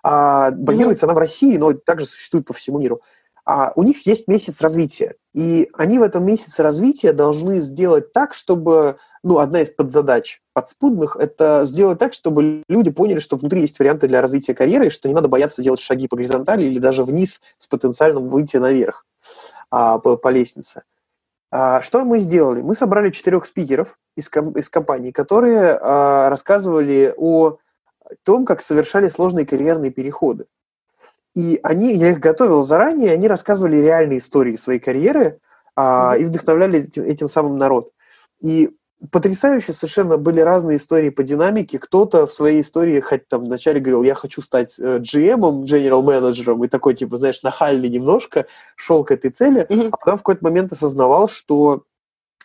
а, базируется она в России, но также существует по всему миру. А у них есть месяц развития, и они в этом месяце развития должны сделать так, чтобы, ну, одна из подзадач подспудных – это сделать так, чтобы люди поняли, что внутри есть варианты для развития карьеры, и что не надо бояться делать шаги по горизонтали или даже вниз с потенциальным выйти наверх а, по, по лестнице. А, что мы сделали? Мы собрали четырех спикеров из, ком- из компании, которые а, рассказывали о том, как совершали сложные карьерные переходы. И они, я их готовил заранее, они рассказывали реальные истории своей карьеры а, и вдохновляли этим, этим самым народ. И потрясающе совершенно были разные истории по динамике. Кто-то в своей истории хоть там вначале говорил, я хочу стать GM, general менеджером, и такой, типа, знаешь, нахальный немножко, шел к этой цели, mm-hmm. а потом в какой-то момент осознавал, что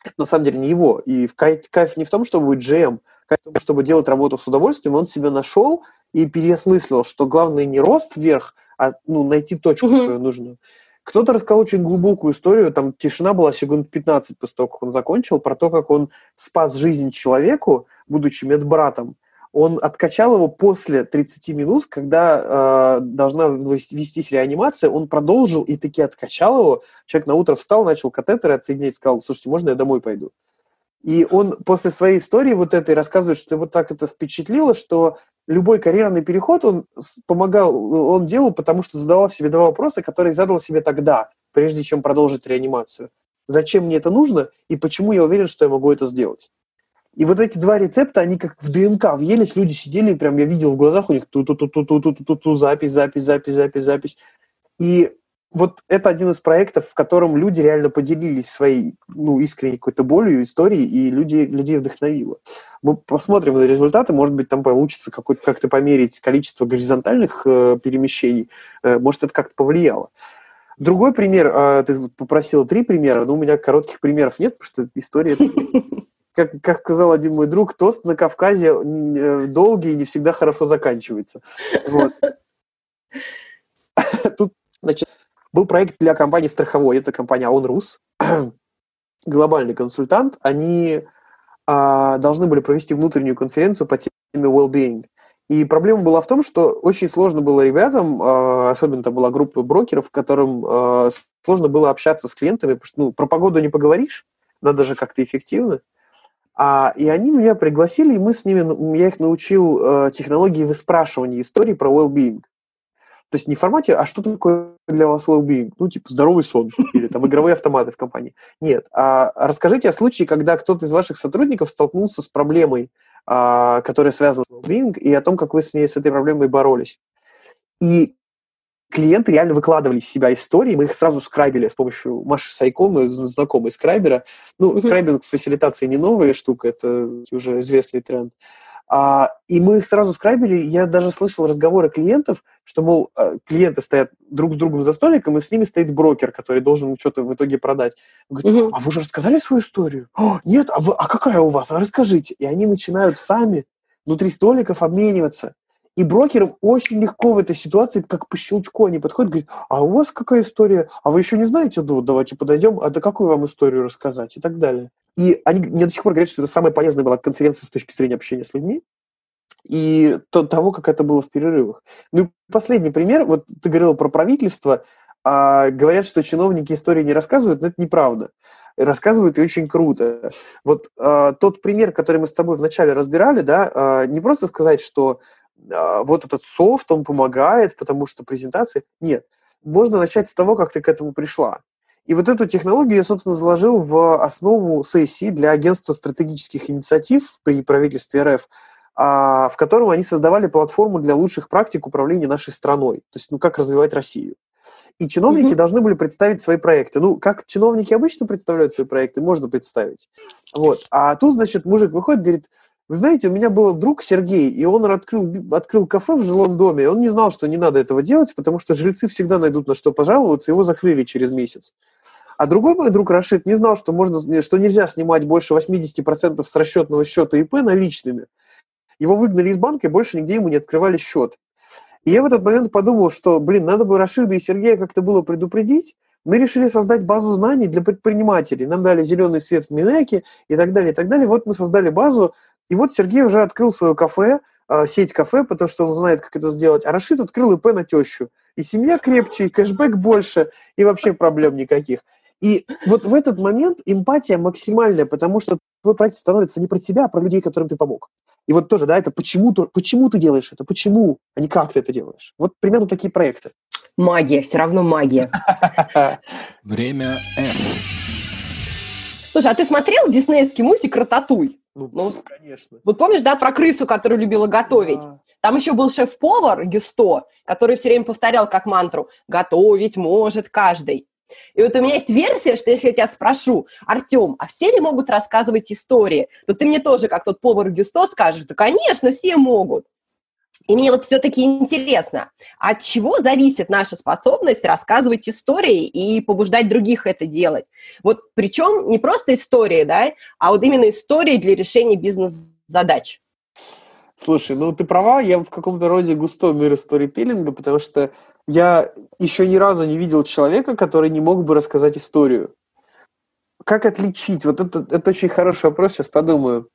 это на самом деле не его. И в кайф, кайф не в том, чтобы быть GM, кайф в том, чтобы делать работу с удовольствием, он себя нашел и переосмыслил, что главное не рост вверх, а ну, найти точку mm-hmm. свою нужную. Кто-то рассказал очень глубокую историю, там тишина была секунд 15 после того, как он закончил, про то, как он спас жизнь человеку, будучи медбратом. Он откачал его после 30 минут, когда э, должна вестись реанимация, он продолжил и таки откачал его. Человек на утро встал, начал катетеры отсоединять, сказал, слушайте, можно я домой пойду? И он после своей истории вот этой рассказывает, что его так это впечатлило, что любой карьерный переход он помогал, он делал, потому что задавал себе два вопроса, которые задал себе тогда, прежде чем продолжить реанимацию. Зачем мне это нужно и почему я уверен, что я могу это сделать? И вот эти два рецепта, они как в ДНК въелись, люди сидели, прям я видел в глазах у них ту-ту-ту-ту-ту-ту-ту, запись, запись, запись, запись, запись. И вот это один из проектов, в котором люди реально поделились своей ну, искренней какой-то болью, историей, и люди, людей вдохновило. Мы посмотрим на результаты, может быть, там получится как-то померить количество горизонтальных э, перемещений, э, может, это как-то повлияло. Другой пример, э, ты попросила три примера, но у меня коротких примеров нет, потому что история... Как, как сказал один мой друг, тост на Кавказе э, долгий и не всегда хорошо заканчивается. Вот. Тут, значит, был проект для компании страховой, это компания OnRus, глобальный консультант. Они а, должны были провести внутреннюю конференцию по теме well-being. И проблема была в том, что очень сложно было ребятам, а, особенно это была группа брокеров, которым а, сложно было общаться с клиентами, потому что ну, про погоду не поговоришь, надо же как-то эффективно. А, и они меня пригласили, и мы с ними, я их научил э, технологии выспрашивания историй про well-being. То есть не в формате, а что такое для вас well-being? Ну, типа здоровый сон или там игровые автоматы в компании. Нет. А расскажите о случае, когда кто-то из ваших сотрудников столкнулся с проблемой, а, которая связана с well-being, и о том, как вы с ней, с этой проблемой боролись. И клиенты реально выкладывали из себя истории, мы их сразу скрайбили с помощью Маши Сайко, мы знакомые скрайбера. Ну, mm-hmm. скрайбинг в фасилитации не новая штука, это уже известный тренд. А, и мы их сразу скрайбили. Я даже слышал разговоры клиентов, что, мол, а, клиенты стоят друг с другом за столиком, и с ними стоит брокер, который должен что-то в итоге продать. Говорит, угу. а вы же рассказали свою историю? О, нет, а, вы, а какая у вас? А расскажите. И они начинают сами внутри столиков обмениваться. И брокерам очень легко в этой ситуации, как по щелчку, они подходят говорят, а у вас какая история? А вы еще не знаете? Ну, давайте подойдем, а да какую вам историю рассказать? И так далее. И они мне до сих пор говорят, что это самая полезная была конференция с точки зрения общения с людьми и то, того, как это было в перерывах. Ну последний пример. Вот ты говорил про правительство. А говорят, что чиновники истории не рассказывают, но это неправда. Рассказывают и очень круто. Вот а, тот пример, который мы с тобой вначале разбирали, да, а, не просто сказать, что вот этот софт, он помогает, потому что презентации... Нет. Можно начать с того, как ты к этому пришла. И вот эту технологию я, собственно, заложил в основу сессии для агентства стратегических инициатив при правительстве РФ, а, в котором они создавали платформу для лучших практик управления нашей страной. То есть, ну, как развивать Россию. И чиновники mm-hmm. должны были представить свои проекты. Ну, как чиновники обычно представляют свои проекты, можно представить. Вот. А тут, значит, мужик выходит, говорит, вы знаете, у меня был друг Сергей, и он открыл, открыл кафе в жилом доме, и он не знал, что не надо этого делать, потому что жильцы всегда найдут на что пожаловаться, его закрыли через месяц. А другой мой друг Рашид не знал, что, можно, что нельзя снимать больше 80% с расчетного счета ИП наличными. Его выгнали из банка, и больше нигде ему не открывали счет. И я в этот момент подумал, что, блин, надо бы Рашида и Сергея как-то было предупредить. Мы решили создать базу знаний для предпринимателей. Нам дали зеленый свет в Минеке и так далее, и так далее. Вот мы создали базу, и вот Сергей уже открыл свое кафе, а, сеть кафе, потому что он знает, как это сделать. А Рашид открыл ИП на тещу. И семья крепче, и кэшбэк больше, и вообще проблем никаких. И вот в этот момент эмпатия максимальная, потому что твой проект становится не про тебя, а про людей, которым ты помог. И вот тоже, да, это почему, ты, почему ты делаешь это, почему, а не как ты это делаешь. Вот примерно такие проекты. Магия, все равно магия. Время F. Слушай, а ты смотрел диснеевский мультик «Рататуй»? Ну, ну, конечно. Вот помнишь, да, про крысу, которую любила готовить? Да. Там еще был шеф-повар Гюсто, который все время повторял как мантру «Готовить может каждый». И вот у меня есть версия, что если я тебя спрошу, Артем, а все ли могут рассказывать истории, то ты мне тоже, как тот повар Гюсто, скажешь, да, конечно, все могут. И мне вот все-таки интересно, от чего зависит наша способность рассказывать истории и побуждать других это делать? Вот причем не просто истории, да, а вот именно истории для решения бизнес-задач. Слушай, ну ты права, я в каком-то роде густой мир сторителлинга, потому что я еще ни разу не видел человека, который не мог бы рассказать историю. Как отличить? Вот это, это очень хороший вопрос, сейчас подумаю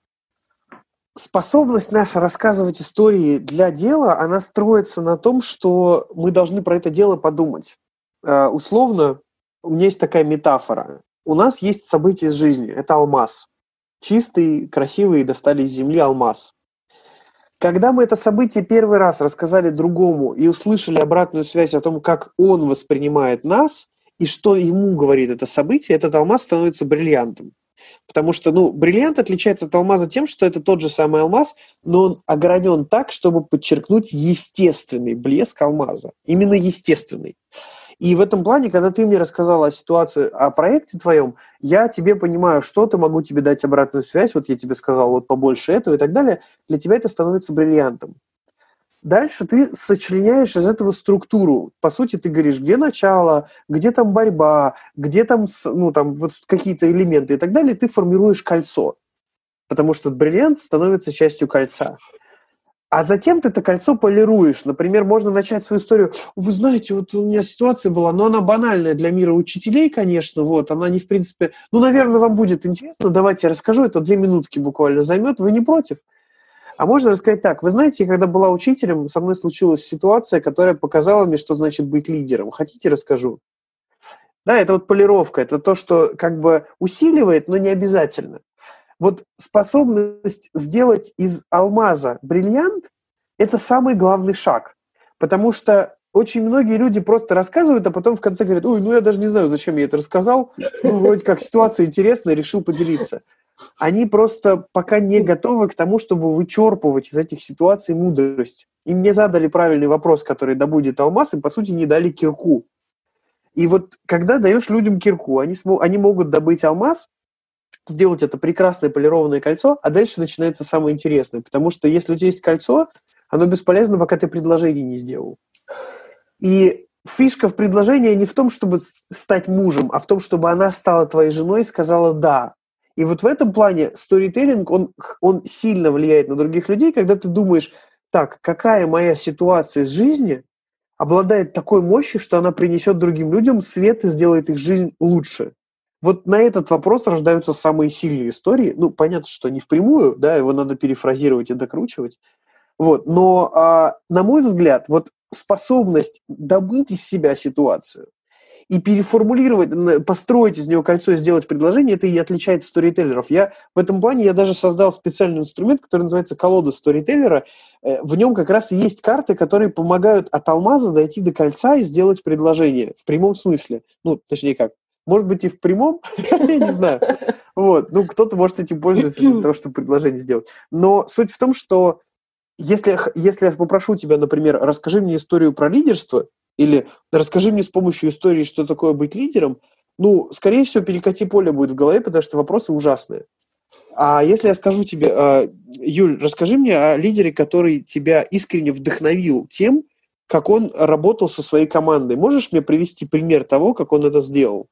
способность наша рассказывать истории для дела, она строится на том, что мы должны про это дело подумать. Э, условно, у меня есть такая метафора. У нас есть событие из жизни. Это алмаз. Чистый, красивый, достали из земли алмаз. Когда мы это событие первый раз рассказали другому и услышали обратную связь о том, как он воспринимает нас и что ему говорит это событие, этот алмаз становится бриллиантом. Потому что, ну, бриллиант отличается от алмаза тем, что это тот же самый алмаз, но он огранен так, чтобы подчеркнуть естественный блеск алмаза. Именно естественный. И в этом плане, когда ты мне рассказала о ситуации, о проекте твоем, я тебе понимаю, что-то могу тебе дать обратную связь, вот я тебе сказал, вот побольше этого и так далее, для тебя это становится бриллиантом. Дальше ты сочленяешь из этого структуру. По сути, ты говоришь, где начало, где там борьба, где там, ну, там вот какие-то элементы и так далее. Ты формируешь кольцо, потому что бриллиант становится частью кольца. А затем ты это кольцо полируешь. Например, можно начать свою историю. Вы знаете, вот у меня ситуация была, но она банальная для мира учителей, конечно, вот, она не в принципе... Ну, наверное, вам будет интересно, давайте я расскажу, это две минутки буквально займет, вы не против? А можно рассказать так. Вы знаете, когда была учителем, со мной случилась ситуация, которая показала мне, что значит быть лидером. Хотите, расскажу? Да, это вот полировка, это то, что как бы усиливает, но не обязательно. Вот способность сделать из алмаза бриллиант – это самый главный шаг. Потому что очень многие люди просто рассказывают, а потом в конце говорят, ой, ну я даже не знаю, зачем я это рассказал. Ну, вроде как ситуация интересная, решил поделиться они просто пока не готовы к тому, чтобы вычерпывать из этих ситуаций мудрость. Им не задали правильный вопрос, который добудет алмаз, и, по сути, не дали кирку. И вот когда даешь людям кирку, они, они могут добыть алмаз сделать это прекрасное полированное кольцо, а дальше начинается самое интересное, потому что если у тебя есть кольцо, оно бесполезно, пока ты предложение не сделал. И фишка в предложении не в том, чтобы стать мужем, а в том, чтобы она стала твоей женой и сказала «да». И вот в этом плане сторителлинг, он, он сильно влияет на других людей, когда ты думаешь, так, какая моя ситуация из жизни обладает такой мощью, что она принесет другим людям свет и сделает их жизнь лучше. Вот на этот вопрос рождаются самые сильные истории. Ну, понятно, что не впрямую, да, его надо перефразировать и докручивать. Вот, но, а, на мой взгляд, вот способность добыть из себя ситуацию и переформулировать, построить из нее кольцо и сделать предложение, это и отличает сторителлеров. Я в этом плане я даже создал специальный инструмент, который называется колода сторителлера. Э, в нем как раз есть карты, которые помогают от алмаза дойти до кольца и сделать предложение в прямом смысле. Ну, точнее как, может быть, и в прямом, я не знаю. Вот. Ну, кто-то может этим пользоваться для того, чтобы предложение сделать. Но суть в том, что если, если я попрошу тебя, например, расскажи мне историю про лидерство, или расскажи мне с помощью истории, что такое быть лидером, ну, скорее всего, перекати поле будет в голове, потому что вопросы ужасные. А если я скажу тебе, э, Юль, расскажи мне о лидере, который тебя искренне вдохновил тем, как он работал со своей командой. Можешь мне привести пример того, как он это сделал?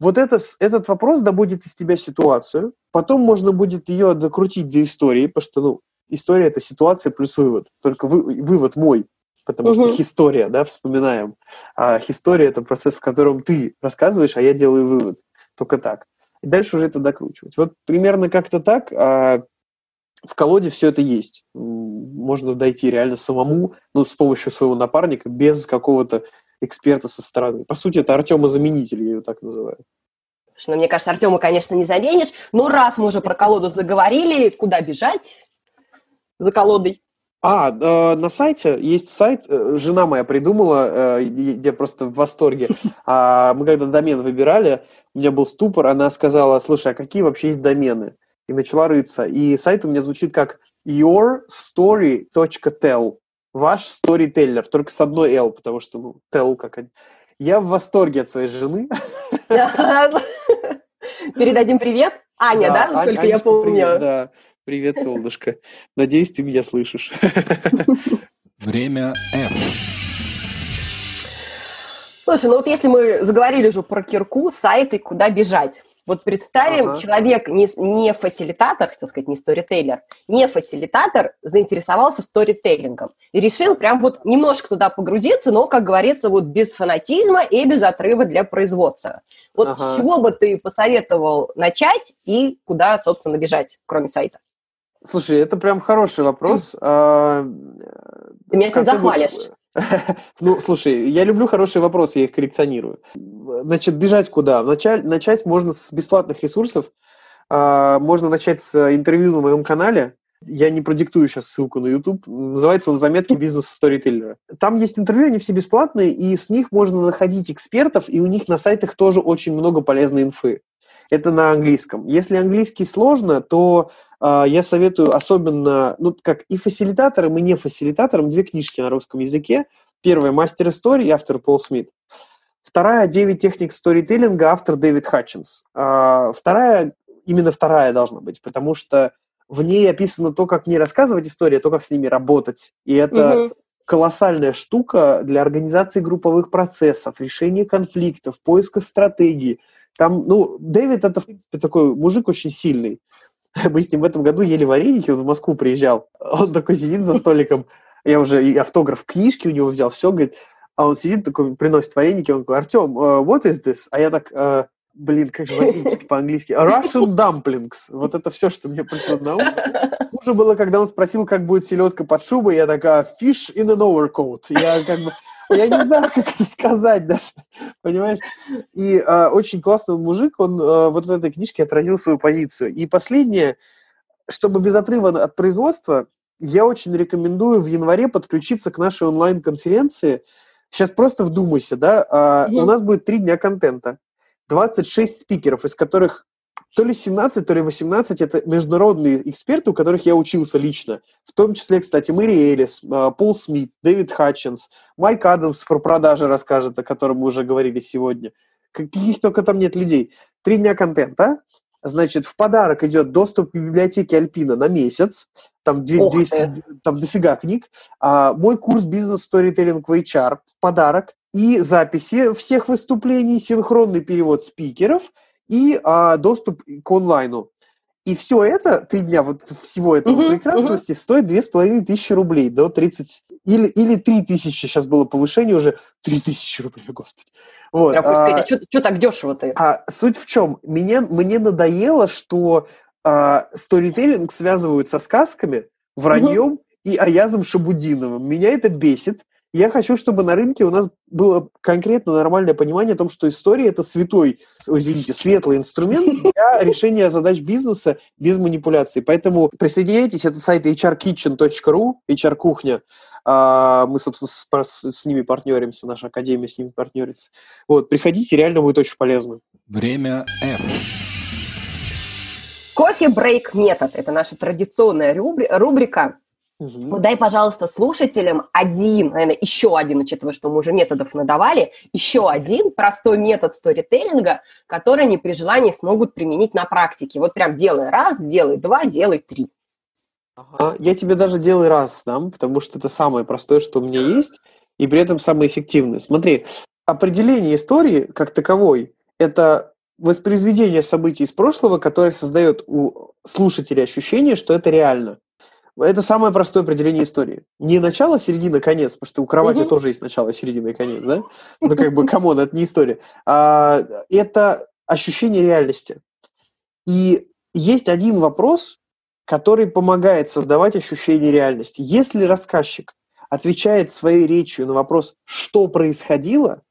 Вот это, этот вопрос добудет из тебя ситуацию, потом можно будет ее докрутить до истории, потому что, ну, история – это ситуация плюс вывод. Только вы, вывод мой, потому угу. что история, да, вспоминаем. А история – это процесс, в котором ты рассказываешь, а я делаю вывод. Только так. И дальше уже это докручивать. Вот примерно как-то так. А в колоде все это есть. Можно дойти реально самому, ну, с помощью своего напарника, без какого-то эксперта со стороны. По сути, это Артема-заменитель, я ее так называю. Ну, мне кажется, Артема, конечно, не заменишь. Но раз мы уже про колоду заговорили, куда бежать? За колодой? А, э, на сайте есть сайт, э, жена моя придумала, э, я просто в восторге. А, мы когда домен выбирали, у меня был ступор, она сказала, слушай, а какие вообще есть домены? И начала рыться. И сайт у меня звучит как yourstory.tell. Ваш storyteller, только с одной L, потому что, ну, tell как... Я в восторге от своей жены. Передадим привет. Аня, да, насколько я помню? Привет, солнышко. Надеюсь, ты меня слышишь. Время F. Слушай, ну вот если мы заговорили уже про кирку, сайты, куда бежать. Вот представим, ага. человек не, не фасилитатор, хотел сказать, не сторителлер, не фасилитатор, заинтересовался сторителлингом и решил прям вот немножко туда погрузиться, но, как говорится, вот без фанатизма и без отрыва для производства. Вот ага. с чего бы ты посоветовал начать и куда, собственно, бежать, кроме сайта? Слушай, это прям хороший вопрос. А, Ты меня сегодня захвалишь. Ну, слушай, я люблю хорошие вопросы, я их коллекционирую. Значит, бежать куда? Начать, начать можно с бесплатных ресурсов. А, можно начать с интервью на моем канале. Я не продиктую сейчас ссылку на YouTube. Называется он «Заметки бизнес-сторителлера». Там есть интервью, они все бесплатные, и с них можно находить экспертов, и у них на сайтах тоже очень много полезной инфы. Это на английском. Если английский сложно, то я советую особенно, ну, как и фасилитаторам, и не фасилитаторам, две книжки на русском языке. Первая «Мастер истории», автор Пол Смит. Вторая «Девять техник сторителлинга», автор Дэвид Хатчинс. А, вторая, именно вторая должна быть, потому что в ней описано то, как не рассказывать истории, а то, как с ними работать. И это угу. колоссальная штука для организации групповых процессов, решения конфликтов, поиска стратегии. Там, ну, Дэвид это, в принципе, такой мужик очень сильный. Мы с ним в этом году ели вареники, он в Москву приезжал. Он такой сидит за столиком, я уже и автограф книжки у него взял, все, говорит, а он сидит такой, приносит вареники, он говорит, Артем, uh, what is this? А я так, uh, блин, как же вареники по-английски? Russian dumplings. Вот это все, что мне пришло на ум. Хуже было, когда он спросил, как будет селедка под шубой, я такая, fish in an overcoat. Я как бы, я не знаю, как это сказать даже, понимаешь? И э, очень классный мужик, он э, вот в этой книжке отразил свою позицию. И последнее, чтобы без отрыва от производства, я очень рекомендую в январе подключиться к нашей онлайн-конференции. Сейчас просто вдумайся, да, э, mm-hmm. у нас будет три дня контента, 26 спикеров, из которых то ли 17, то ли 18 это международные эксперты, у которых я учился лично. В том числе, кстати, Мэри Элис, а, Пол Смит, Дэвид Хатчинс, Майк Адамс про продажи расскажет, о котором мы уже говорили сегодня. Каких только там нет людей. Три дня контента. Значит, в подарок идет доступ к библиотеке Альпина на месяц, там, 200, там дофига книг, а, мой курс бизнес-сторителлинг в HR в подарок, и записи всех выступлений, синхронный перевод спикеров и а, доступ к онлайну. И все это, три дня вот всего этого uh-huh, прекрасности, uh-huh. стоит две с половиной тысячи рублей до 30... Или, или три тысячи, сейчас было повышение уже, три тысячи рублей, господи. Вот. Я а, сказать, а что так дешево-то? А суть в чем? Мне, мне надоело, что а, сторителлинг связывают со сказками, враньем uh-huh. и Аязом Шабудиновым. Меня это бесит. Я хочу, чтобы на рынке у нас было конкретно нормальное понимание о том, что история – это святой, извините, светлый инструмент для решения задач бизнеса без манипуляций. Поэтому присоединяйтесь, это сайт hrkitchen.ru, HR-кухня. А, мы, собственно, с, с ними партнеримся, наша академия с ними партнерится. Вот, приходите, реально будет очень полезно. Время F. Кофе-брейк метод – это наша традиционная рубрика, Угу. Дай, пожалуйста, слушателям один, наверное, еще один, учитывая, что мы уже методов надавали, еще один простой метод сторителлинга, который они при желании смогут применить на практике. Вот прям делай раз, делай два, делай три. Ага. Я тебе даже делай раз дам, потому что это самое простое, что у меня есть, и при этом самое эффективное. Смотри, определение истории как таковой – это воспроизведение событий из прошлого, которое создает у слушателя ощущение, что это реально. Это самое простое определение истории. Не начало, середина, конец, потому что у кровати угу. тоже есть начало, середина и конец, да? Ну, как бы, come on, это не история. А, это ощущение реальности. И есть один вопрос, который помогает создавать ощущение реальности. Если рассказчик отвечает своей речью на вопрос, что происходило,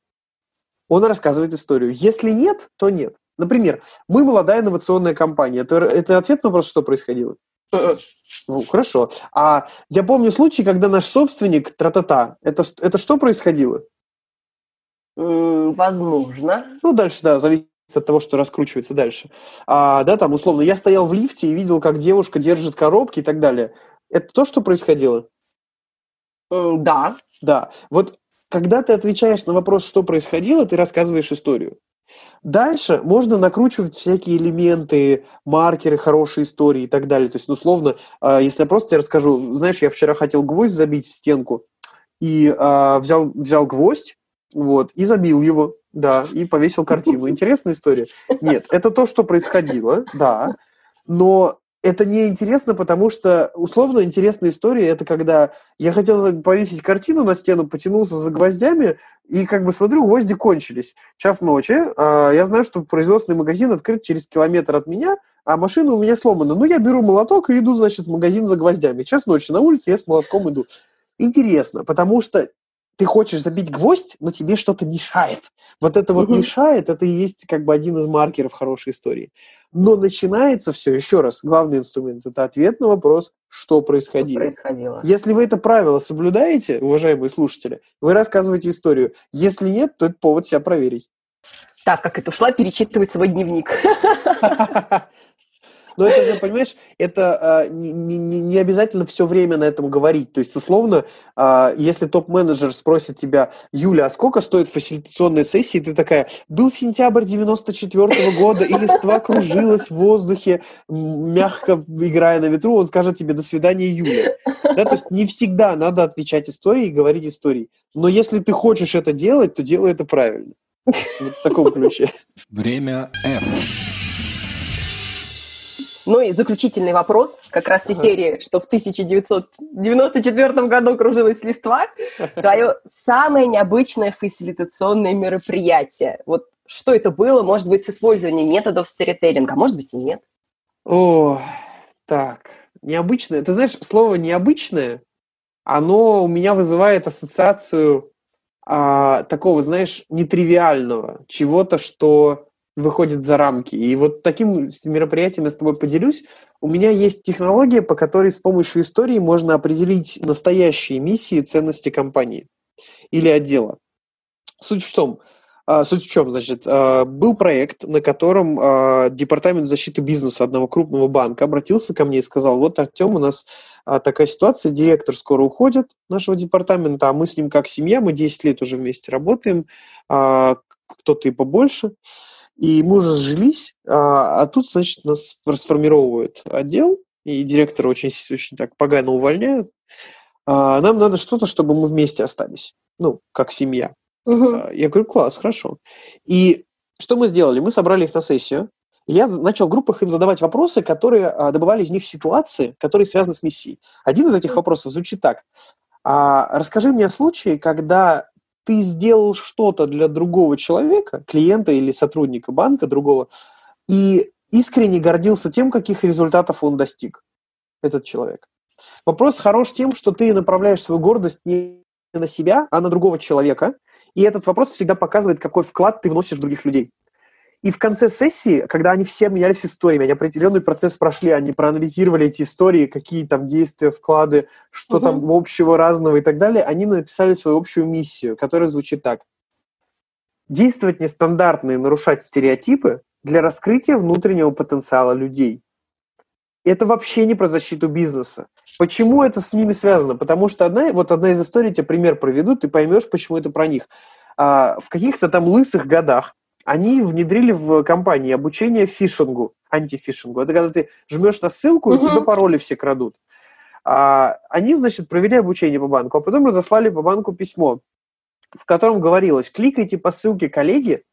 он рассказывает историю. Если нет, то нет. Например, мы молодая инновационная компания. Это, это ответ на вопрос, что происходило? Ну, хорошо. А я помню случай, когда наш собственник, тра-та-та, это, это что происходило? Возможно. Ну, дальше, да, зависит от того, что раскручивается дальше. А, да, там, условно, я стоял в лифте и видел, как девушка держит коробки и так далее. Это то, что происходило? Да. Да. Вот когда ты отвечаешь на вопрос, что происходило, ты рассказываешь историю. Дальше можно накручивать всякие элементы, маркеры, хорошие истории и так далее. То есть, ну, условно, а, если я просто тебе расскажу, знаешь, я вчера хотел гвоздь забить в стенку, и а, взял, взял гвоздь, вот, и забил его, да, и повесил картину. Интересная история? Нет, это то, что происходило, да, но это не интересно, потому что условно интересная история это когда я хотел повесить картину на стену, потянулся за гвоздями и как бы смотрю, гвозди кончились. Час ночи, э, я знаю, что производственный магазин открыт через километр от меня, а машина у меня сломана. Ну, я беру молоток и иду, значит, в магазин за гвоздями. Час ночи на улице я с молотком иду. Интересно, потому что ты хочешь забить гвоздь, но тебе что-то мешает. Вот это вот мешает, это и есть как бы один из маркеров хорошей истории. Но начинается все, еще раз, главный инструмент – это ответ на вопрос, что происходило. что происходило. Если вы это правило соблюдаете, уважаемые слушатели, вы рассказываете историю. Если нет, то это повод себя проверить. Так, как это ушла перечитывать свой дневник. Но это же, понимаешь, это э, не, не, не обязательно все время на этом говорить. То есть, условно, э, если топ-менеджер спросит тебя, Юля, а сколько стоит фасилитационная сессия, ты такая, был сентябрь 94 -го года, и листва кружилась в воздухе, мягко играя на ветру, он скажет тебе, до свидания, Юля. Да, то есть не всегда надо отвечать истории и говорить истории. Но если ты хочешь это делать, то делай это правильно. Вот в таком ключе. Время F. Ну и заключительный вопрос, как раз из серии, что в 1994 году кружилась листва. Твое самое необычное фасилитационное мероприятие. Вот что это было? Может быть, с использованием методов сторителлинга, может быть и нет. О, так, необычное. Ты знаешь, слово необычное, оно у меня вызывает ассоциацию а, такого, знаешь, нетривиального, чего-то, что выходит за рамки. И вот таким мероприятием я с тобой поделюсь. У меня есть технология, по которой с помощью истории можно определить настоящие миссии и ценности компании или отдела. Суть в том, а, Суть в чем, значит, а, был проект, на котором а, департамент защиты бизнеса одного крупного банка обратился ко мне и сказал, вот, Артем, у нас такая ситуация, директор скоро уходит нашего департамента, а мы с ним как семья, мы 10 лет уже вместе работаем, кто-то и побольше. И мы уже сжились, а, а тут, значит, нас расформировывают отдел, и директора очень, очень так погано увольняют. А, нам надо что-то, чтобы мы вместе остались. Ну, как семья. Угу. Я говорю, класс, хорошо. И что мы сделали? Мы собрали их на сессию. Я начал в группах им задавать вопросы, которые а, добывали из них ситуации, которые связаны с миссией. Один из этих вопросов звучит так. А, расскажи мне о случае, когда ты сделал что-то для другого человека, клиента или сотрудника банка другого, и искренне гордился тем, каких результатов он достиг, этот человек. Вопрос хорош тем, что ты направляешь свою гордость не на себя, а на другого человека, и этот вопрос всегда показывает, какой вклад ты вносишь в других людей. И в конце сессии, когда они все менялись историями, они определенный процесс прошли, они проанализировали эти истории, какие там действия, вклады, что угу. там общего, разного и так далее, они написали свою общую миссию, которая звучит так. Действовать нестандартно и нарушать стереотипы для раскрытия внутреннего потенциала людей. Это вообще не про защиту бизнеса. Почему это с ними связано? Потому что одна, вот одна из историй, тебе пример проведут, ты поймешь, почему это про них. А, в каких-то там лысых годах они внедрили в компании обучение фишингу, антифишингу. Это когда ты жмешь на ссылку, угу. и тебе пароли все крадут. А, они, значит, провели обучение по банку, а потом разослали по банку письмо, в котором говорилось, кликайте по ссылке коллеги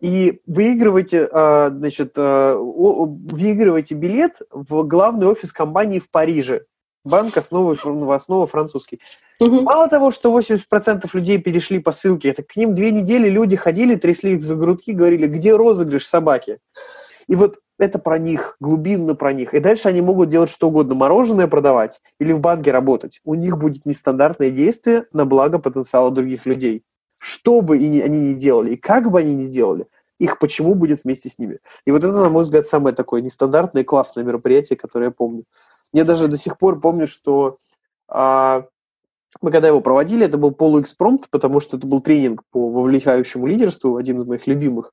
и выигрывайте, а, значит, а, выигрывайте билет в главный офис компании в Париже. Банк основы, ну, основа французский. Угу. Мало того, что 80% людей перешли по ссылке, это к ним две недели люди ходили, трясли их за грудки, говорили, где розыгрыш собаки. И вот это про них, глубинно про них. И дальше они могут делать что угодно, мороженое продавать или в банке работать. У них будет нестандартное действие на благо потенциала других людей. Что бы они ни делали, и как бы они ни делали, их почему будет вместе с ними. И вот это, на мой взгляд, самое такое нестандартное и классное мероприятие, которое я помню. Я даже до сих пор помню, что а, мы когда его проводили, это был полуэкспромт, потому что это был тренинг по вовлекающему лидерству, один из моих любимых.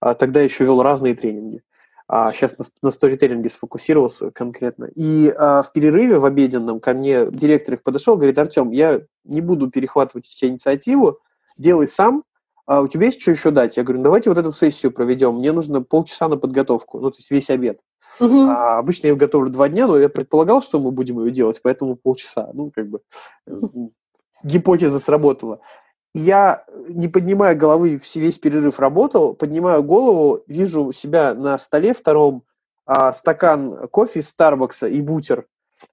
А, тогда еще вел разные тренинги. А сейчас на, на сторителлинге сфокусировался конкретно. И а, в перерыве в обеденном ко мне директор их подошел, говорит, Артем, я не буду перехватывать тебя инициативу, делай сам, а у тебя есть что еще дать? Я говорю, ну, давайте вот эту сессию проведем, мне нужно полчаса на подготовку, ну, то есть весь обед. Угу. А обычно я ее готовлю два дня, но я предполагал, что мы будем ее делать, поэтому полчаса. Ну, как бы э, гипотеза сработала. Я, не поднимая головы, весь перерыв работал, поднимаю голову, вижу себя на столе втором а, стакан кофе из Старбакса и бутер.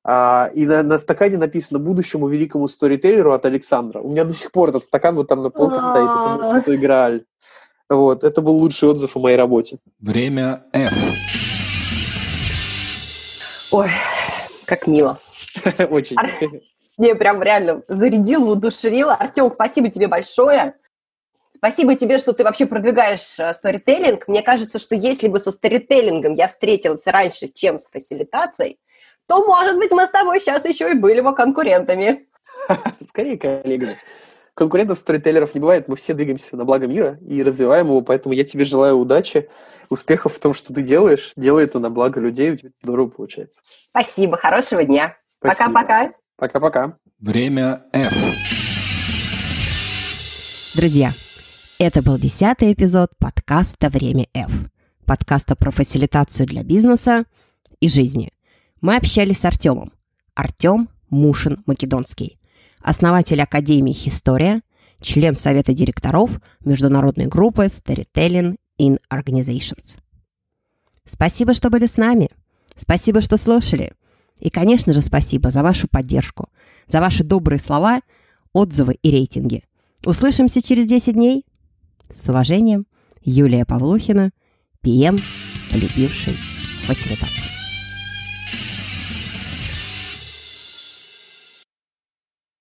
А, и на, на стакане написано «Будущему великому сторителлеру от Александра». У меня до сих пор этот стакан вот там на полке стоит, это был Грааль. Вот, это был лучший отзыв о моей работе. Время F. Ой, как мило. Очень. Не, прям реально зарядил, воодушевил. Артем, спасибо тебе большое. Спасибо тебе, что ты вообще продвигаешь э, сторителлинг. Мне кажется, что если бы со сторителлингом я встретилась раньше, чем с фасилитацией, то, может быть, мы с тобой сейчас еще и были бы конкурентами. Скорее коллегами. Конкурентов сторителлеров не бывает, мы все двигаемся на благо мира и развиваем его, поэтому я тебе желаю удачи успехов в том, что ты делаешь. Делай это на благо людей, у тебя здорово получается. Спасибо, хорошего дня. Пока-пока. Пока-пока. Время F. Друзья, это был десятый эпизод подкаста «Время F». Подкаста про фасилитацию для бизнеса и жизни. Мы общались с Артемом. Артем Мушин Македонский, основатель Академии «История», член Совета директоров международной группы Storytelling in Organizations. Спасибо, что были с нами. Спасибо, что слушали. И, конечно же, спасибо за вашу поддержку, за ваши добрые слова, отзывы и рейтинги. Услышимся через 10 дней. С уважением, Юлия Павлухина, ПМ, полюбивший фасилитацию.